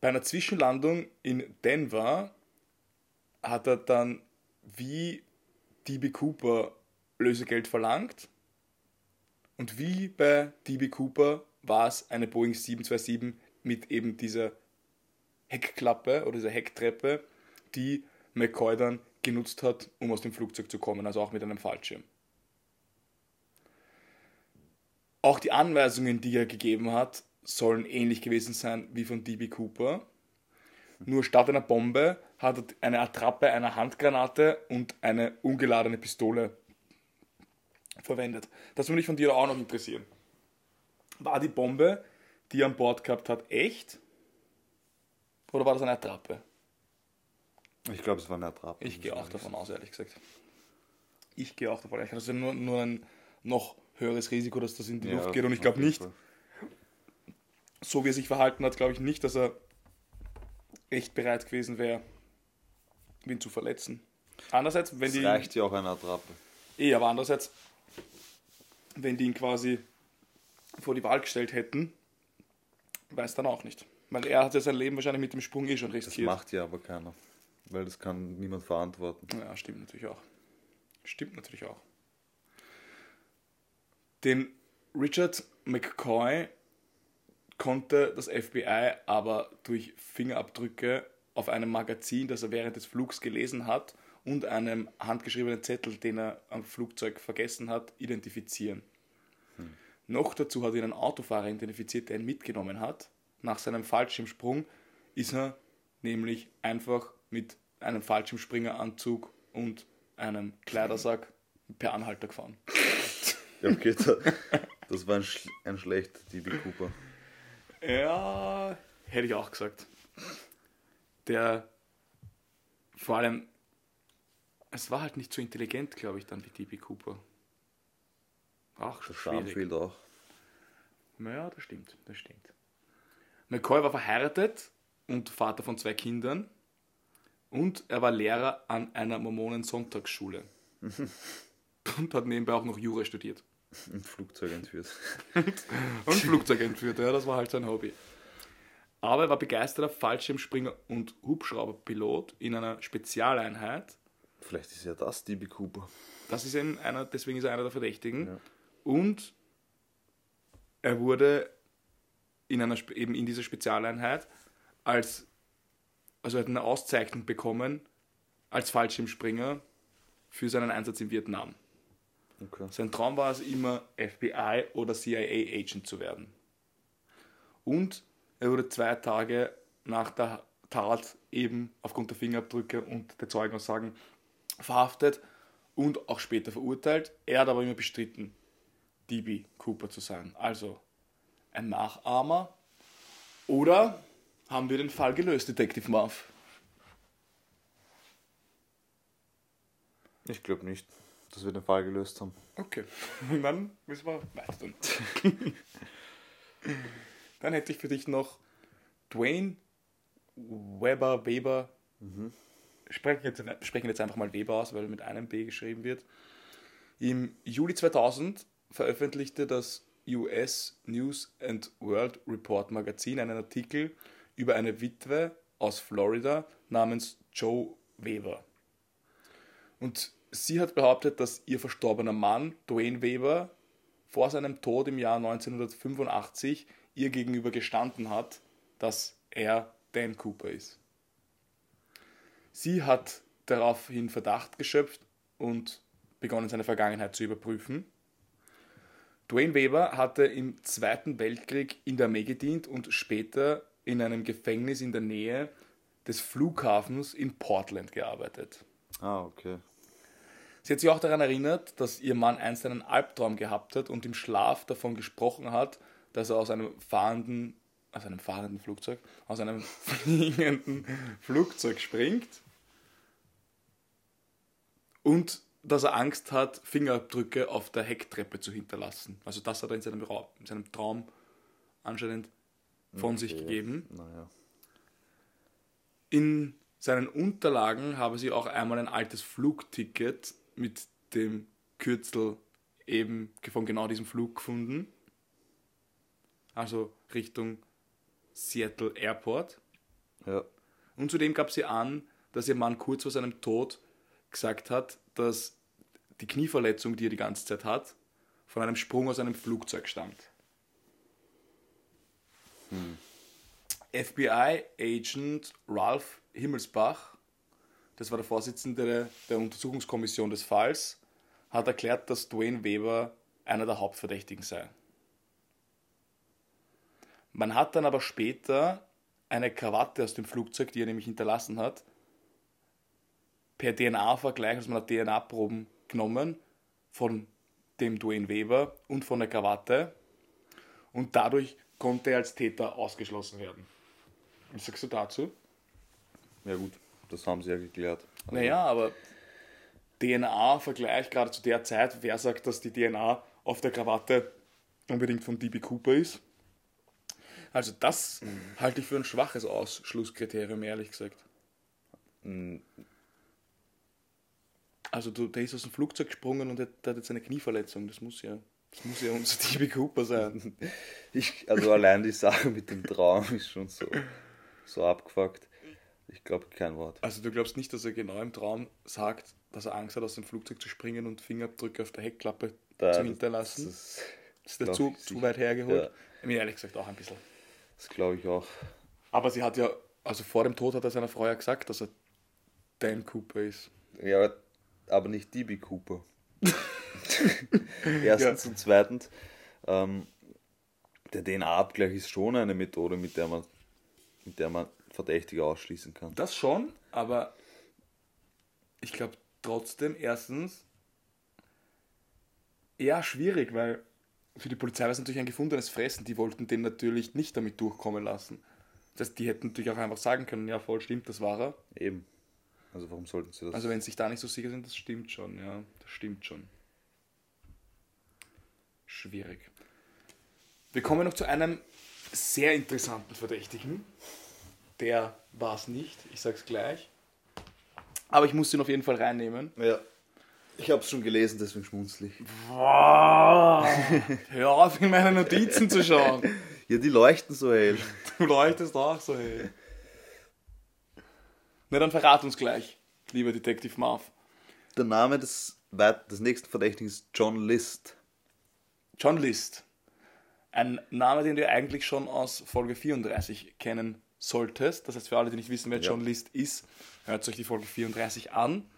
Bei einer Zwischenlandung in Denver hat er dann wie DB Cooper Lösegeld verlangt. Und wie bei DB Cooper war es eine Boeing 727 mit eben dieser Heckklappe oder dieser Hecktreppe, die McCoy dann genutzt hat, um aus dem Flugzeug zu kommen, also auch mit einem Fallschirm. Auch die Anweisungen, die er gegeben hat, sollen ähnlich gewesen sein wie von DB Cooper. Nur statt einer Bombe hat er eine Attrappe einer Handgranate und eine ungeladene Pistole verwendet. Das würde mich von dir auch noch interessieren. War die Bombe, die er an Bord gehabt hat, echt? Oder war das eine Attrappe? Ich glaube, es war eine Attrappe. Ich gehe auch davon aus, ehrlich gesagt. Ich gehe auch davon aus. Das ist ja nur, nur ein noch höheres Risiko, dass das in die Ja, Luft geht. Und ich glaube nicht, Fall. so wie er sich verhalten hat, glaube ich nicht, dass er echt bereit gewesen wäre, ihn zu verletzen. Andererseits, wenn Es die. reicht ja auch eine Attrappe. Eh, aber andererseits, wenn die ihn quasi vor die Wahl gestellt hätten, weiß dann auch nicht. Weil er hat ja sein Leben wahrscheinlich mit dem Sprung eh schon Das riskiert. macht ja aber keiner. Weil das kann niemand verantworten. Ja, stimmt natürlich auch. Stimmt natürlich auch. Den Richard McCoy konnte das FBI aber durch Fingerabdrücke auf einem Magazin, das er während des Flugs gelesen hat, und einem handgeschriebenen Zettel, den er am Flugzeug vergessen hat, identifizieren. Noch dazu hat ihn ein Autofahrer identifiziert, der ihn mitgenommen hat. Nach seinem Fallschirmsprung ist er nämlich einfach mit einem Fallschirmspringeranzug und einem Kleidersack per Anhalter gefahren. Ja, okay, da, das war ein, schl ein schlechter DB Cooper. Ja, hätte ich auch gesagt. Der vor allem, es war halt nicht so intelligent, glaube ich, dann wie DB Cooper. Auch schon schwierig. auch. Ja, das stimmt, das stimmt. McCoy war verheiratet und Vater von zwei Kindern und er war Lehrer an einer Mormonen-Sonntagsschule und hat nebenbei auch noch Jura studiert. Ein Flugzeug entführt. Und Flugzeug entführt, ja, das war halt sein Hobby. Aber er war begeisterter Fallschirmspringer und Hubschrauberpilot in einer Spezialeinheit. Vielleicht ist ja das DB Cooper. Das ist eben einer, deswegen ist er einer der Verdächtigen. Ja. Und er wurde in einer, eben in dieser Spezialeinheit als, also er hat eine Auszeichnung bekommen als Fallschirmspringer für seinen Einsatz in Vietnam. Okay. Sein Traum war es immer, FBI oder CIA-Agent zu werden. Und er wurde zwei Tage nach der Tat eben aufgrund der Fingerabdrücke und der Zeugenaussagen verhaftet und auch später verurteilt. Er hat aber immer bestritten, DB Cooper zu sein. Also ein Nachahmer. Oder haben wir den Fall gelöst, Detective Marv? Ich glaube nicht, dass wir den Fall gelöst haben. Okay, dann müssen wir weiter tun. dann hätte ich für dich noch Dwayne Weber, Weber. Sprechen, jetzt, sprechen jetzt einfach mal Weber aus, weil mit einem B geschrieben wird. Im Juli 2000 veröffentlichte das US News and World Report Magazin einen Artikel über eine Witwe aus Florida namens Joe Weber. Und sie hat behauptet, dass ihr verstorbener Mann, Dwayne Weber, vor seinem Tod im Jahr 1985 ihr gegenüber gestanden hat, dass er Dan Cooper ist. Sie hat daraufhin Verdacht geschöpft und begonnen, seine Vergangenheit zu überprüfen. Dwayne Weber hatte im Zweiten Weltkrieg in der Armee gedient und später in einem Gefängnis in der Nähe des Flughafens in Portland gearbeitet. Ah, okay. Sie hat sich auch daran erinnert, dass ihr Mann einst einen Albtraum gehabt hat und im Schlaf davon gesprochen hat, dass er aus einem fahrenden, aus einem fahrenden Flugzeug, aus einem fliegenden Flugzeug springt und dass er Angst hat, Fingerabdrücke auf der Hecktreppe zu hinterlassen. Also das hat er in seinem, Ra in seinem Traum anscheinend von sich Okay. gegeben. Naja. In seinen Unterlagen habe sie auch einmal ein altes Flugticket mit dem Kürzel eben von genau diesem Flug gefunden. Also Richtung Seattle Airport. Ja. Und zudem gab sie an, dass ihr Mann kurz vor seinem Tod gesagt hat, dass die Knieverletzung, die er die ganze Zeit hat, von einem Sprung aus einem Flugzeug stammt. FBI-Agent Ralph Himmelsbach, das war der Vorsitzende der, Untersuchungskommission des Falls, hat erklärt, dass Dwayne Weber einer der Hauptverdächtigen sei. Man hat dann aber später eine Krawatte aus dem Flugzeug, die er nämlich hinterlassen hat, per DNA-Vergleich, also man hat DNA-Proben genommen von dem Dwayne Weber und von der Krawatte und dadurch konnte er als Täter ausgeschlossen werden. Was sagst du dazu? Ja gut, das haben sie ja geklärt. Also, Naja, aber DNA-Vergleich gerade zu der Zeit, wer sagt, dass die DNA auf der Krawatte unbedingt von DB Cooper ist? Also das halte ich für ein schwaches Ausschlusskriterium, ehrlich gesagt. mm, Also du, der ist aus dem Flugzeug gesprungen und der, der hat jetzt eine Knieverletzung. Das muss ja, das muss ja unser DB Cooper sein. Ich, also allein die Sache mit dem Traum ist schon so, so abgefuckt. Ich glaube kein Wort. Also du glaubst nicht, dass er genau im Traum sagt, dass er Angst hat, aus dem Flugzeug zu springen und Fingerabdrücke auf der Heckklappe Da- zu hinterlassen? Das, Das ist der glaub zu, ich weit hergeholt. Ja. Mir ehrlich gesagt auch ein bisschen. das glaube ich auch. Aber sie hat ja, also vor dem Tod hat er seiner Frau ja gesagt, dass er Dan Cooper ist. Ja, aber nicht DB Cooper. Erstens und zweitens, ähm, der DNA-Abgleich ist schon eine Methode, mit der man, mit der man Verdächtige ausschließen kann. Das schon, aber ich glaube trotzdem, erstens, eher schwierig, weil für die Polizei war es natürlich ein gefundenes Fressen. Die wollten den natürlich nicht damit durchkommen lassen. Das heißt, die hätten natürlich auch einfach sagen können, ja voll stimmt, das war er. Eben. Also warum sollten sie das? Also wenn sie sich da nicht so sicher sind, das stimmt schon, ja, das stimmt schon. Schwierig. Wir kommen noch zu einem sehr interessanten Verdächtigen. Der war es nicht, ich sag's gleich. Aber ich muss ihn auf jeden Fall reinnehmen. ja. Ich habe es schon gelesen, deswegen schmunzle ich. Wow. Hör auf, in meine Notizen zu schauen. Ja, die leuchten so hell. Du leuchtest auch so hell. Na dann verrat uns gleich, lieber Detective Marv. Der Name des, des nächsten Verdächtigen ist John List. John List. Ein Name, den du eigentlich schon aus Folge 34 kennen solltest. Das heißt, für alle, die nicht wissen, wer Ja. John List ist, hört euch die Folge 34 an.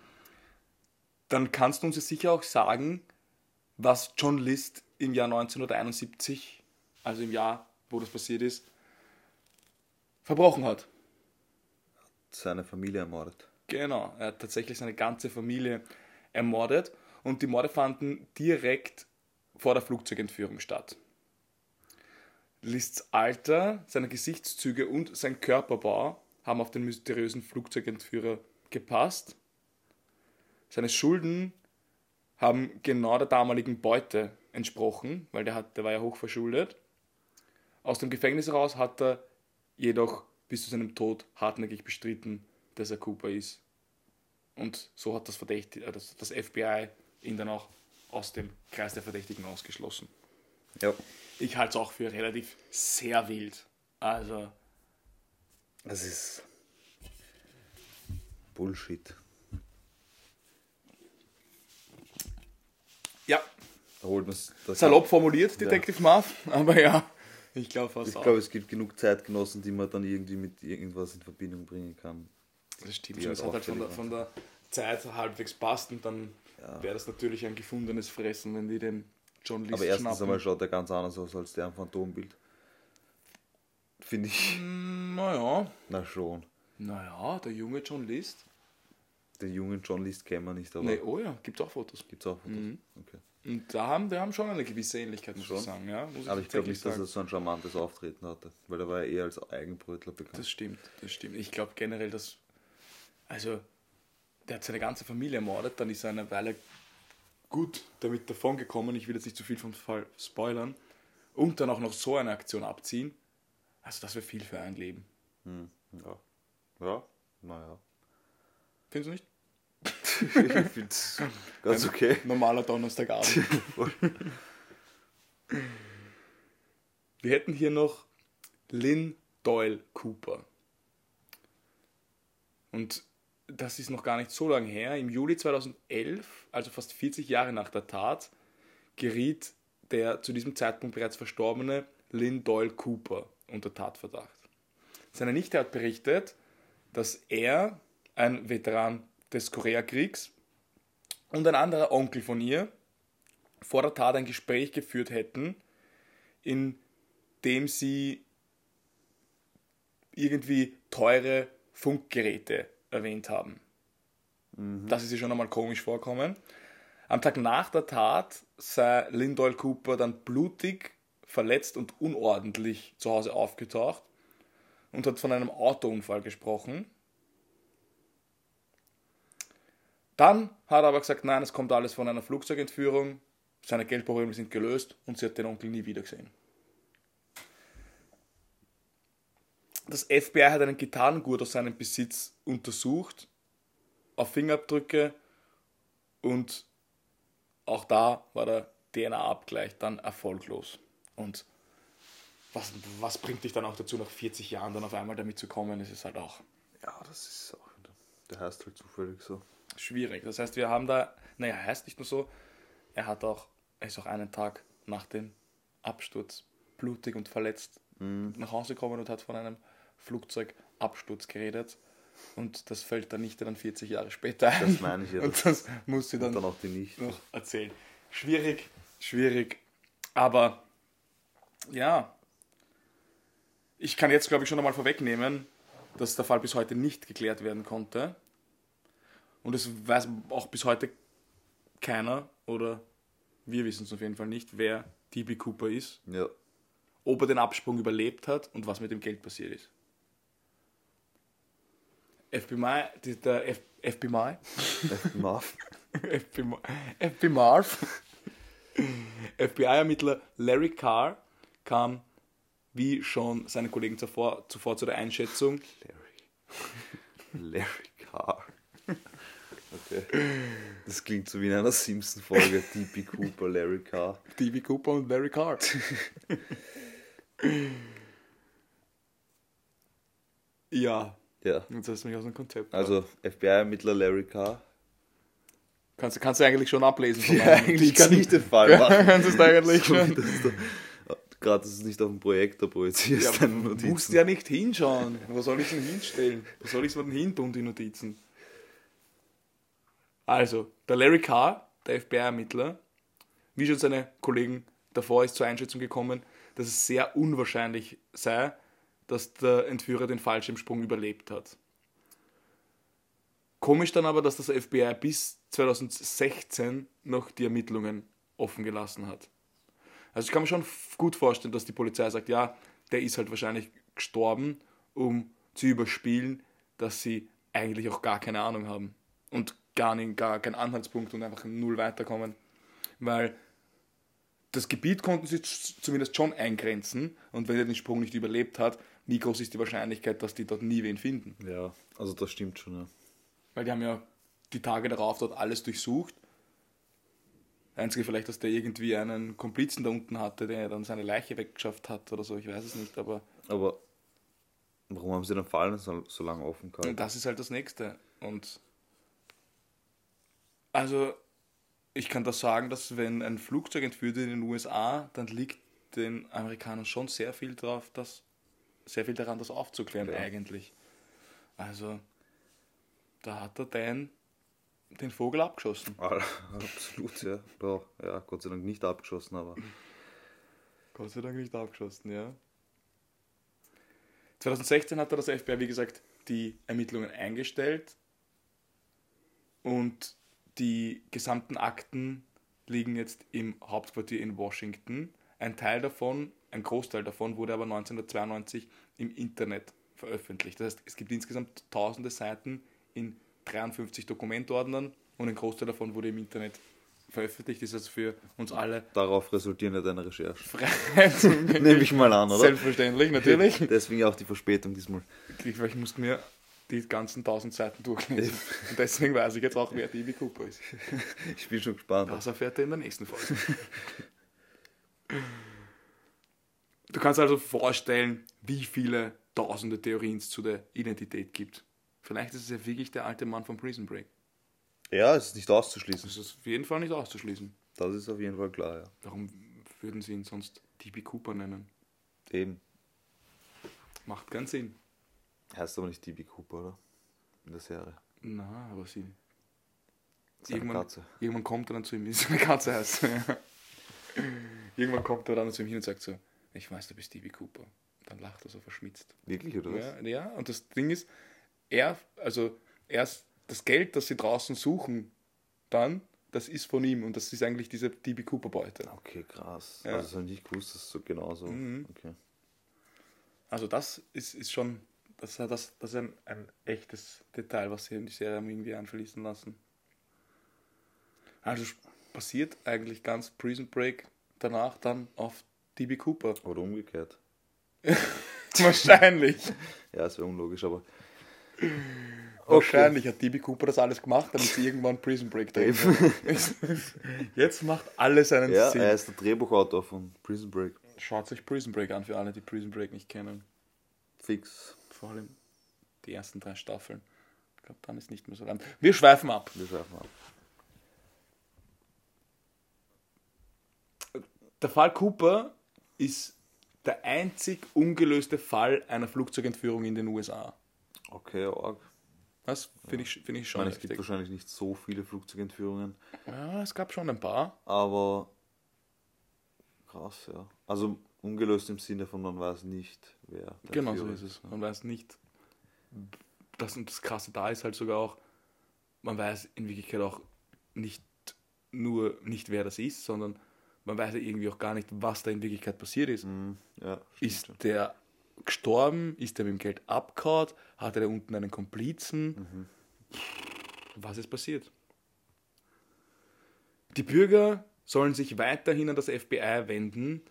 Dann kannst du uns jetzt sicher auch sagen, was John List im Jahr 1971, also im Jahr, wo das passiert ist, verbrochen hat. Seine Familie ermordet. Genau, er hat tatsächlich seine ganze Familie ermordet und die Morde fanden direkt vor der Flugzeugentführung statt. Lists Alter, seine Gesichtszüge und sein Körperbau haben auf den mysteriösen Flugzeugentführer gepasst. Seine Schulden haben genau der damaligen Beute entsprochen, weil der, hat, der war ja hochverschuldet. Aus dem Gefängnis heraus hat er jedoch bis zu seinem Tod hartnäckig bestritten, dass er Cooper ist. Und so hat das, Verdächti äh, das, das FBI ihn dann auch aus dem Kreis der Verdächtigen ausgeschlossen. Ja. Ich halte es auch für relativ sehr wild. Also, Das ist Bullshit. ja, Da holt man's, das salopp formuliert, Detective Marv, aber ja, ich glaube fast Ich glaube, es gibt genug Zeitgenossen, die man dann irgendwie mit irgendwas in Verbindung bringen kann. Das stimmt schon, halt es hat halt von der, von der Zeit halbwegs passt und dann wäre das natürlich ein gefundenes Fressen, wenn die den John List Aber erstens schnappen. einmal schaut er ganz anders aus als der am Phantombild. Finde ich. Naja, Na schon. naja, der junge John List. Den jungen John Lees kennen wir nicht, aber Nee, oh ja, gibt es auch Fotos. gibt es auch Fotos. Mhm. Okay. Und da haben, wir haben schon eine gewisse Ähnlichkeit, muss Schon? ich sagen. Ja, muss Aber ich glaube tatsächlich nicht, dass sagen. er so ein charmantes Auftreten hatte, weil er war ja eher als Eigenbrötler bekannt. Das stimmt, das stimmt. Ich glaube generell, dass. Also, der hat seine ganze Familie ermordet, dann ist er eine Weile gut damit davon gekommen. Ich will jetzt nicht zu viel vom Fall spoilern. Und dann auch noch so eine Aktion abziehen. Also, das wäre viel für ein Leben. Hm, ja. Ja, naja. Findest du nicht? ich finde es ganz okay. Normaler Donnerstagabend. Wir hätten hier noch Lynn Doyle Cooper. Und das ist noch gar nicht so lange her. Im Juli 2011, also fast 40 Jahre nach der Tat, geriet der zu diesem Zeitpunkt bereits verstorbene Lynn Doyle Cooper unter Tatverdacht. Seine Nichte hat berichtet, dass er, ein Veteran des Koreakriegs, und ein anderer Onkel von ihr vor der Tat ein Gespräch geführt hätten, in dem sie irgendwie teure Funkgeräte erwähnt haben. Das ist ja schon einmal komisch vorkommen. Am Tag nach der Tat sei Lynn Doyle Cooper dann blutig, verletzt und unordentlich zu Hause aufgetaucht und hat von einem Autounfall gesprochen. Dann hat er aber gesagt, nein, es kommt alles von einer Flugzeugentführung, seine Geldprobleme sind gelöst und sie hat den Onkel nie wieder gesehen. Das FBI hat einen Gitarrengurt aus seinem Besitz untersucht, auf Fingerabdrücke und auch da war der DNA-Abgleich dann erfolglos. Und was, was bringt dich dann auch dazu, nach 40 Jahren dann auf einmal damit zu kommen? Es ist halt auch Ja, das ist auch. Der heißt halt zufällig so. schwierig. Das heißt, wir haben da, naja, er heißt nicht nur so, er hat auch, er ist auch einen Tag nach dem Absturz blutig und verletzt nach Hause gekommen und hat von einem Flugzeugabsturz geredet. Und das fällt dann nicht dann 40 Jahre später ein. Das meine ich ja. Und das muss sie dann, dann auch die Nichte. noch erzählen. Schwierig, schwierig. Aber ja, ich kann jetzt, glaube ich, schon einmal vorwegnehmen, dass der Fall bis heute nicht geklärt werden konnte. Und es weiß auch bis heute keiner, oder wir wissen es auf jeden Fall nicht, wer DB Cooper ist, Ja. ob er den Absprung überlebt hat und was mit dem Geld passiert ist. FBI, der F, FBI, Marv. FBI, FBI Marv, FBI-Ermittler Larry Carr kam, wie schon seine Kollegen zuvor, zuvor zu der Einschätzung, Larry. Larry Carr. Okay. Das klingt so wie in einer Simpson-Folge. DP Cooper, Larry Carr. DB Cooper und Larry Carr. ja, Ja. jetzt hast du mich aus dem Konzept. Also FBI-Ermittler Larry Carr. kannst, kannst du eigentlich schon ablesen von Ja, eigentlich kann ich den Fall machen. kannst du es eigentlich So schon. da- Gerade, dass du es nicht auf dem Projektor projizierst, Ja, deine du Notizen. musst ja nicht hinschauen. Wo soll ich denn hinstellen? Wo soll ich es denn hintun, die Notizen? Also, der Larry Carr, der FBI-Ermittler, wie schon seine Kollegen davor, ist zur Einschätzung gekommen, dass es sehr unwahrscheinlich sei, dass der Entführer den Fallschirmsprung überlebt hat. Komisch dann aber, dass das FBI bis 2016 noch die Ermittlungen offen gelassen hat. Also ich kann mir schon gut vorstellen, dass die Polizei sagt, ja, der ist halt wahrscheinlich gestorben, um zu überspielen, dass sie eigentlich auch gar keine Ahnung haben und gar, nicht, gar keinen Anhaltspunkt und einfach null weiterkommen. Weil das Gebiet konnten sie zumindest schon eingrenzen und wenn er den Sprung nicht überlebt hat, wie groß ist die Wahrscheinlichkeit, dass die dort nie wen finden? Ja, also das stimmt schon, ja. Weil die haben ja die Tage darauf dort alles durchsucht. Einzige vielleicht, dass der irgendwie einen Komplizen da unten hatte, der dann seine Leiche weggeschafft hat oder so, ich weiß es nicht, aber Aber warum haben sie den Fall so, so lange offen gehalten? das ist halt das Nächste. Und also, ich kann das sagen, dass wenn ein Flugzeug entführt wird in den USA, dann liegt den Amerikanern schon sehr viel drauf, das, sehr viel daran, das aufzuklären Ja. eigentlich. Also, da hat der Dan den Vogel abgeschossen. Ah, Absolut, ja. Doch, ja, Gott sei Dank nicht abgeschossen, aber Gott sei Dank nicht abgeschossen, ja. 2016 hat er das FBI, wie gesagt, die Ermittlungen eingestellt. Und die gesamten Akten liegen jetzt im Hauptquartier in Washington. Ein Teil davon, ein Großteil davon, wurde aber 1992 im Internet veröffentlicht. Das heißt, es gibt insgesamt tausende Seiten in 53 Dokumentordnern und ein Großteil davon wurde im Internet veröffentlicht. Das ist also für uns alle Darauf resultieren ja deine Recherchen. zugänglich. Nehme ich mal an, oder? Selbstverständlich, natürlich. Deswegen auch die Verspätung diesmal. Ich, ich musste mir die ganzen 1000 Seiten durchlesen. Und deswegen weiß ich jetzt auch, wer DB Cooper ist. Ich bin schon gespannt. Das erfährt ihr in der nächsten Folge. Du kannst also vorstellen, wie viele tausende Theorien es zu der Identität gibt. Vielleicht ist es ja wirklich der alte Mann von Prison Break. Ja, es ist nicht auszuschließen. Das ist auf jeden Fall nicht auszuschließen. Das ist auf jeden Fall klar, ja. Warum würden sie ihn sonst DB Cooper nennen? Eben. Macht keinen Sinn. Heißt aber nicht DB Cooper, oder? In der Serie. Na, aber sie. Irgendwann, Katze. irgendwann kommt er dann zu ihm, wie seine Katze heißt. Ja. Irgendwann kommt er dann zu ihm hin und sagt so, ich weiß, du bist DB Cooper. Dann lacht er so verschmitzt. Wirklich, oder was? Ja, ja, und das Ding ist, er, also erst das Geld, das sie draußen suchen, dann, das ist von ihm und das ist eigentlich diese DB Cooper Beute. Okay, krass. Ja. Also, das habe ich nicht gewusst, dass es so genauso. Mhm. Okay. Also das ist, ist schon, das, das, das ist ein, ein echtes Detail, was sie in die Serie irgendwie einfließen lassen. Also passiert eigentlich ganz Prison Break danach dann auf DB Cooper. Oder umgekehrt. Wahrscheinlich. Ja, es wäre unlogisch, aber. Wahrscheinlich hat DB Cooper das alles gemacht, damit sie irgendwann Prison Break drehen. Jetzt macht alles einen Ja, Sinn. er ist der Drehbuchautor von Prison Break. Schaut sich Prison Break an für alle, die Prison Break nicht kennen. Fix. Vor allem die ersten drei Staffeln. Ich glaube, dann ist nicht mehr so lang. Wir schweifen ab. Wir schaffen ab. Der Fall Cooper ist der einzig ungelöste Fall einer Flugzeugentführung in den USA. Okay, arg. Das finde ich, find ich Ich schon meine, es gibt wahrscheinlich nicht so viele Flugzeugentführungen, Ja, es gab schon ein paar. aber krass, ja. Also ungelöst im Sinne von man weiß nicht, wer. Genau so ist es. Man weiß nicht, das, und das Krasse da ist halt sogar auch, man weiß in Wirklichkeit auch nicht nur nicht, wer das ist, sondern man weiß ja irgendwie auch gar nicht, was da in Wirklichkeit passiert ist. Mhm, ja, Ist der gestorben? Ist der mit dem Geld abgehauen? Hat er da unten einen Komplizen? Was ist passiert? Die Bürger sollen sich weiterhin an das FBI wenden,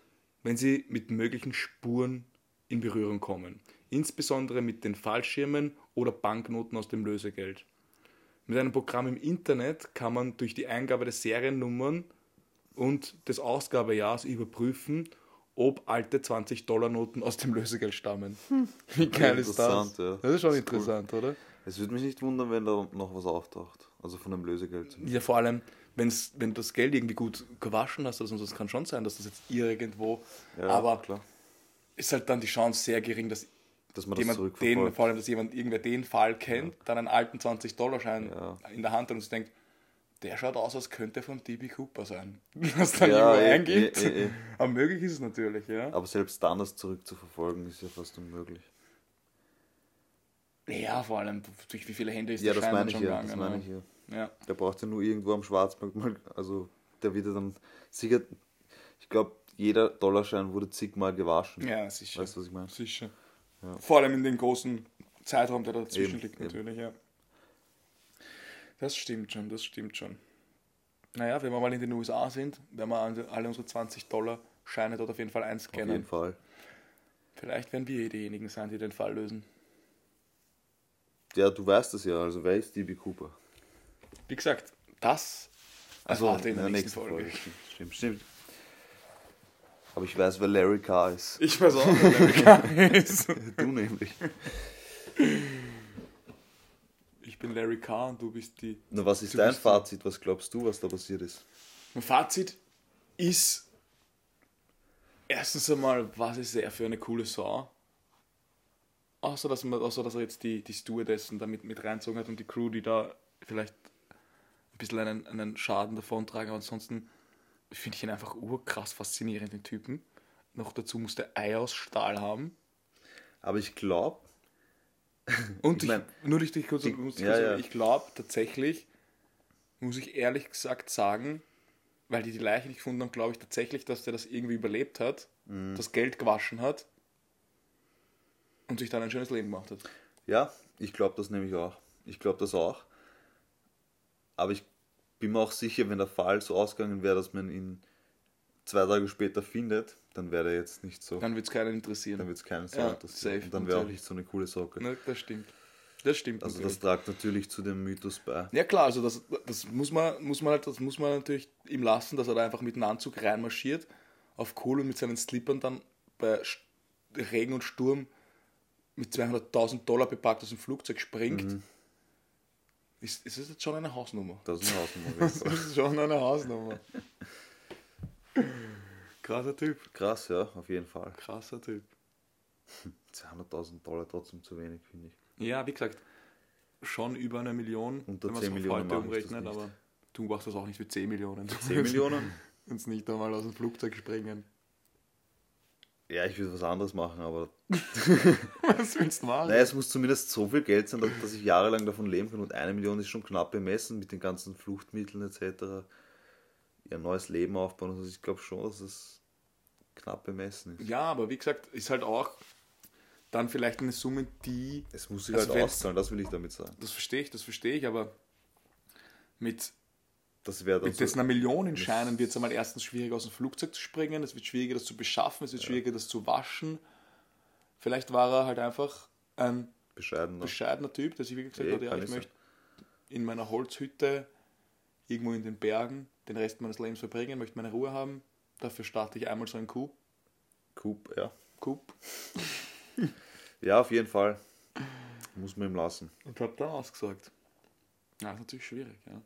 wenn sie mit möglichen Spuren in Berührung kommen. Insbesondere mit den Fallschirmen oder Banknoten aus dem Lösegeld. Mit einem Programm im Internet kann man durch die Eingabe der Seriennummern und des Ausgabejahrs überprüfen, ob alte 20-Dollar-Noten aus dem Lösegeld stammen. Wie geil ist das? Ja. Das ist schon Das ist interessant, oder? Es würde mich nicht wundern, wenn da noch was auftaucht. Also von dem Lösegeld. Ja, vor allem, wenn's, wenn du das Geld irgendwie gut gewaschen hast, also das kann schon sein, dass das jetzt irgendwo, Ja, aber klar. ist halt dann die Chance sehr gering, dass Dass man das jemand den, zurückverfolgt. vor allem, dass jemand irgendwer den Fall kennt, dann einen alten 20-Dollar-Schein Ja. in der Hand hat und sich denkt, der schaut aus, als könnte von DB Cooper sein. Was dann Ja, irgendwo eh, eingibt. eh, eh, eh. Aber möglich ist es natürlich, ja. Aber selbst dann das zurückzuverfolgen, ist ja fast unmöglich. Ja, vor allem, durch wie viele Hände ist Ja, der das meine ich schon ja. Das gegangen. meine ich ne? ja. ja. Der braucht ja nur irgendwo am Schwarzmarkt mal, also der wird ja dann sicher, ich glaube, jeder Dollarschein wurde zigmal gewaschen. Ja, sicher. Weißt du, was ich meine? Sicher. Ja. Vor allem in den großen Zeitraum, der dazwischen Eben, liegt, eben. natürlich, ja. Das stimmt schon, das stimmt schon. Naja, wenn wir mal in den USA sind, werden wir alle unsere 20-Dollar-Scheine dort auf jeden Fall Auf jeden einscannen. Fall. Vielleicht werden wir eh diejenigen sein, die den Fall lösen. Ja, du weißt es ja, also wer ist DB Cooper? Wie gesagt, das Also erfahrt ihr in der nächsten Folge. Stimmt, stimmt, stimmt. Aber ich weiß, wer Larry Carr ist. Ich weiß auch, wer der Larry ist. Du nämlich. Bin Larry Carr und du bist die Na, was ist dein Fazit? Was glaubst du, was da passiert ist? Mein Fazit ist erstens einmal, was ist er für eine coole Sau. Außer dass, man, außer, dass er jetzt die, die Stewardessen da mit, mit reinzogen hat und die Crew, die da vielleicht ein bisschen einen, einen Schaden davontragen. Aber ansonsten finde ich ihn einfach urkrass faszinierend, den Typen. Noch dazu muss der Ei aus Stahl haben. Aber ich glaube, Und Ich ich mein, nur dich kurz, die- ja, kurz ja. sagen, ich glaube tatsächlich, muss ich ehrlich gesagt sagen, weil die die Leiche nicht gefunden haben, glaube ich tatsächlich, dass der das irgendwie überlebt hat, das Geld gewaschen hat und sich dann ein schönes Leben gemacht hat. Ja, ich glaube das nämlich auch. Ich glaube das auch. Aber ich bin mir auch sicher, wenn der Fall so ausgegangen wäre, dass man ihn zwei Tage später findet, dann wäre er jetzt nicht so. Dann wird es keinen interessieren. Dann wird es keinen so Ja, interessieren. safe, Und dann wäre auch nicht so eine coole Socke. Ne, das stimmt. Das stimmt. Also natürlich. das tragt natürlich zu dem Mythos bei. Ja klar, also das, das muss man, muss man halt, das muss man natürlich ihm lassen, dass er da einfach mit dem Anzug reinmarschiert, auf Kohle und mit seinen Slippern dann bei Regen und Sturm mit 200.000 Dollar bepackt aus dem Flugzeug springt. Ist, ist das jetzt schon eine Hausnummer? Das ist ein Hausnummer. Das ist schon eine Hausnummer. Krasser Typ. Krass, ja, auf jeden Fall. Krasser Typ. 200.000 Dollar trotzdem zu wenig, finde ich. Ja, wie gesagt, schon über eine Million, Unter wenn man 10 es Millionen heute umrechnet, aber du machst das auch nicht für 10 Millionen. 10 Millionen? Uns nicht einmal aus dem Flugzeug springen. Ja, ich würde was anderes machen, aber Was willst du machen? naja, es muss zumindest so viel Geld sein, dass, dass ich jahrelang davon leben kann und eine Million ist schon knapp bemessen mit den ganzen Fluchtmitteln etc. Ihr neues Leben aufbauen. Also ich glaube schon, dass es knapp bemessen ist. Ja, aber wie gesagt, ist halt auch dann vielleicht eine Summe, die, Es muss sich Also halt auszahlen, das will ich damit sagen. das verstehe ich, das verstehe ich, aber mit, Das wäre dann mit dessen einer Million in das- Scheinen wird es einmal erstens schwierig aus dem Flugzeug zu springen, es wird schwieriger, das zu beschaffen, es wird schwieriger, das zu waschen. Vielleicht war er halt einfach ein bescheidener. bescheidener Typ, der sich wirklich gesagt Ja, hat, ja, ich sein. möchte in meiner Holzhütte irgendwo in den Bergen den Rest meines Lebens verbringen, möchte meine Ruhe haben. Dafür starte ich einmal so einen Coup. Coop, ja. Coup. Ja, auf jeden Fall. Muss man ihm lassen. Und hat dann ausgesagt. Ja, ist natürlich schwierig, ja.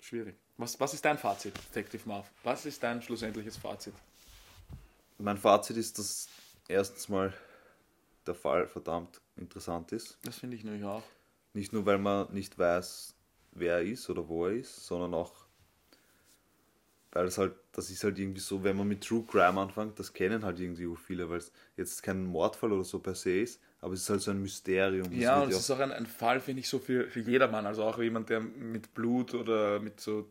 Schwierig. Was, was ist dein Fazit, Detective Marv? Was ist dein schlussendliches Fazit? Mein Fazit ist, dass erstens mal der Fall verdammt interessant ist. Das finde ich nämlich auch. Nicht nur, weil man nicht weiß, wer er ist oder wo er ist, sondern auch, weil es halt, das ist halt irgendwie so, wenn man mit True Crime anfängt, das kennen halt irgendwie auch viele, weil es jetzt kein Mordfall oder so per se ist, aber es ist halt so ein Mysterium. Ja, und es ist auch ein, ein Fall, finde ich, so für, für jedermann. Also auch jemand, der mit Blut oder mit so.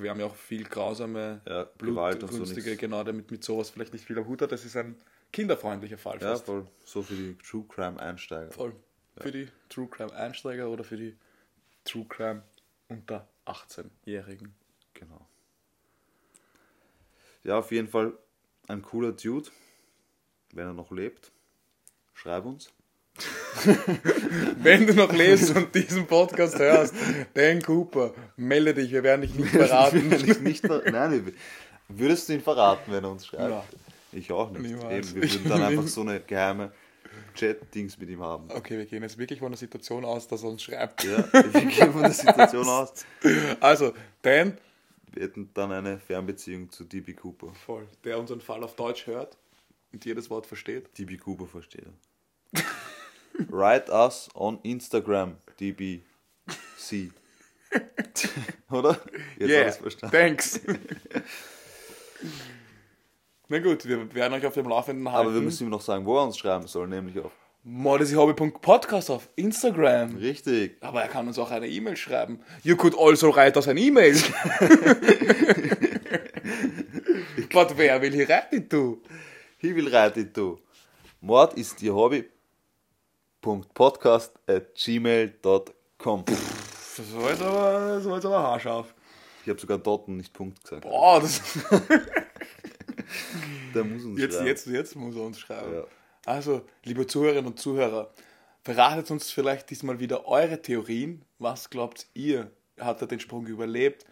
Wir haben ja auch viel grausame Ja, Gewalt und so genau, der mit, sowas vielleicht nicht viel am Hut hat. Das ist ein kinderfreundlicher Fall Ja, fast. voll. So für die True Crime Einsteiger. Voll. Für die True Crime Einsteiger oder für die True Crime unter 18-Jährigen. Genau. Ja, auf jeden Fall ein cooler Dude. Wenn er noch lebt, schreib uns. Wenn du noch lebst und diesen Podcast hörst, Dan Cooper, melde dich, wir werden dich nicht verraten. Ich nicht ver Nein, würdest du ihn verraten, wenn er uns schreibt? Ja. Ich auch nicht. Niemals. Eben, wir würden dann einfach so eine geheime Chat-Dings mit ihm haben. Okay, wir gehen jetzt wirklich von der Situation aus, dass er uns schreibt. Ja, wir gehen von der Situation aus. Also, Dan, Wir hätten dann eine Fernbeziehung zu DB Cooper. voll, der unseren Fall auf Deutsch hört und jedes Wort versteht. DB Cooper versteht er. Write us on Instagram, DBC. Oder? Jetzt yeah, alles verstanden. thanks. Na gut, wir werden euch auf dem Laufenden halten. Aber wir müssen ihm noch sagen, wo er uns schreiben soll, nämlich auf. Modesihobby.podcast auf Instagram. Richtig. Aber er kann uns auch eine E-Mail schreiben. You could also write us an E-Mail. But wer will he write it to? He will write it to. Mord ist ihr at gmail.com. Das war jetzt aber, das war jetzt aber haarscharf. Ich habe sogar dort und nicht Punkt gesagt. Boah, das, Der muss uns jetzt, schreiben. jetzt, jetzt muss er uns schreiben. Ja. Also, liebe Zuhörerinnen und Zuhörer, verratet uns vielleicht diesmal wieder eure Theorien. Was glaubt ihr? Hat er den Sprung überlebt?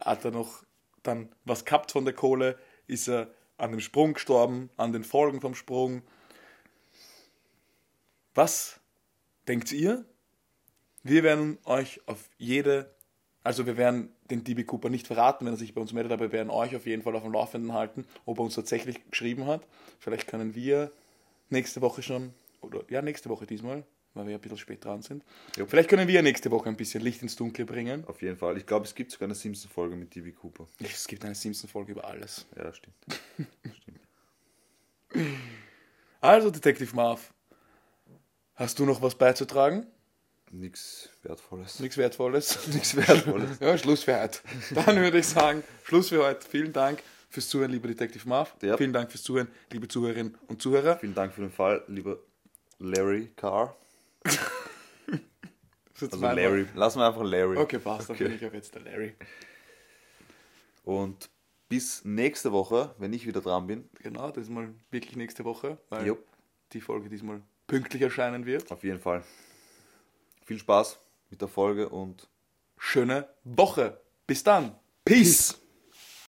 Hat er noch dann was gehabt von der Kohle? Ist er an dem Sprung gestorben? An den Folgen vom Sprung? Was denkt ihr? Wir werden euch auf jede, also wir werden den DB Cooper nicht verraten, wenn er sich bei uns meldet, aber wir werden euch auf jeden Fall auf dem Laufenden halten, ob er uns tatsächlich geschrieben hat. Vielleicht können wir nächste Woche schon, oder ja, nächste Woche diesmal, weil wir ein bisschen spät dran sind. Ja. Vielleicht können wir nächste Woche ein bisschen Licht ins Dunkle bringen. Auf jeden Fall. Ich glaube, es gibt sogar eine Simpson-Folge mit DB Cooper. Es gibt eine Simpson-Folge über alles. Ja, stimmt. Also, Detective Marv, hast du noch was beizutragen? Nichts Wertvolles. Nichts Wertvolles. Nichts Wertvolles. ja, Schluss für heute. Dann würde ich sagen, Schluss für heute. Vielen Dank fürs Zuhören, lieber Detective Marv. Ja. Vielen Dank fürs Zuhören, liebe Zuhörerinnen und Zuhörer. Vielen Dank für den Fall, lieber Larry Carr. Also. Larry. Lassen wir einfach Larry. Okay, passt. Dann Okay. bin ich auch jetzt der Larry. Und bis nächste Woche, wenn ich wieder dran bin, Genau, das ist mal wirklich nächste Woche, weil Jupp. die Folge diesmal pünktlich erscheinen wird. auf jeden Fall viel Spaß mit der Folge und Schöne Woche. Bis dann. Peace.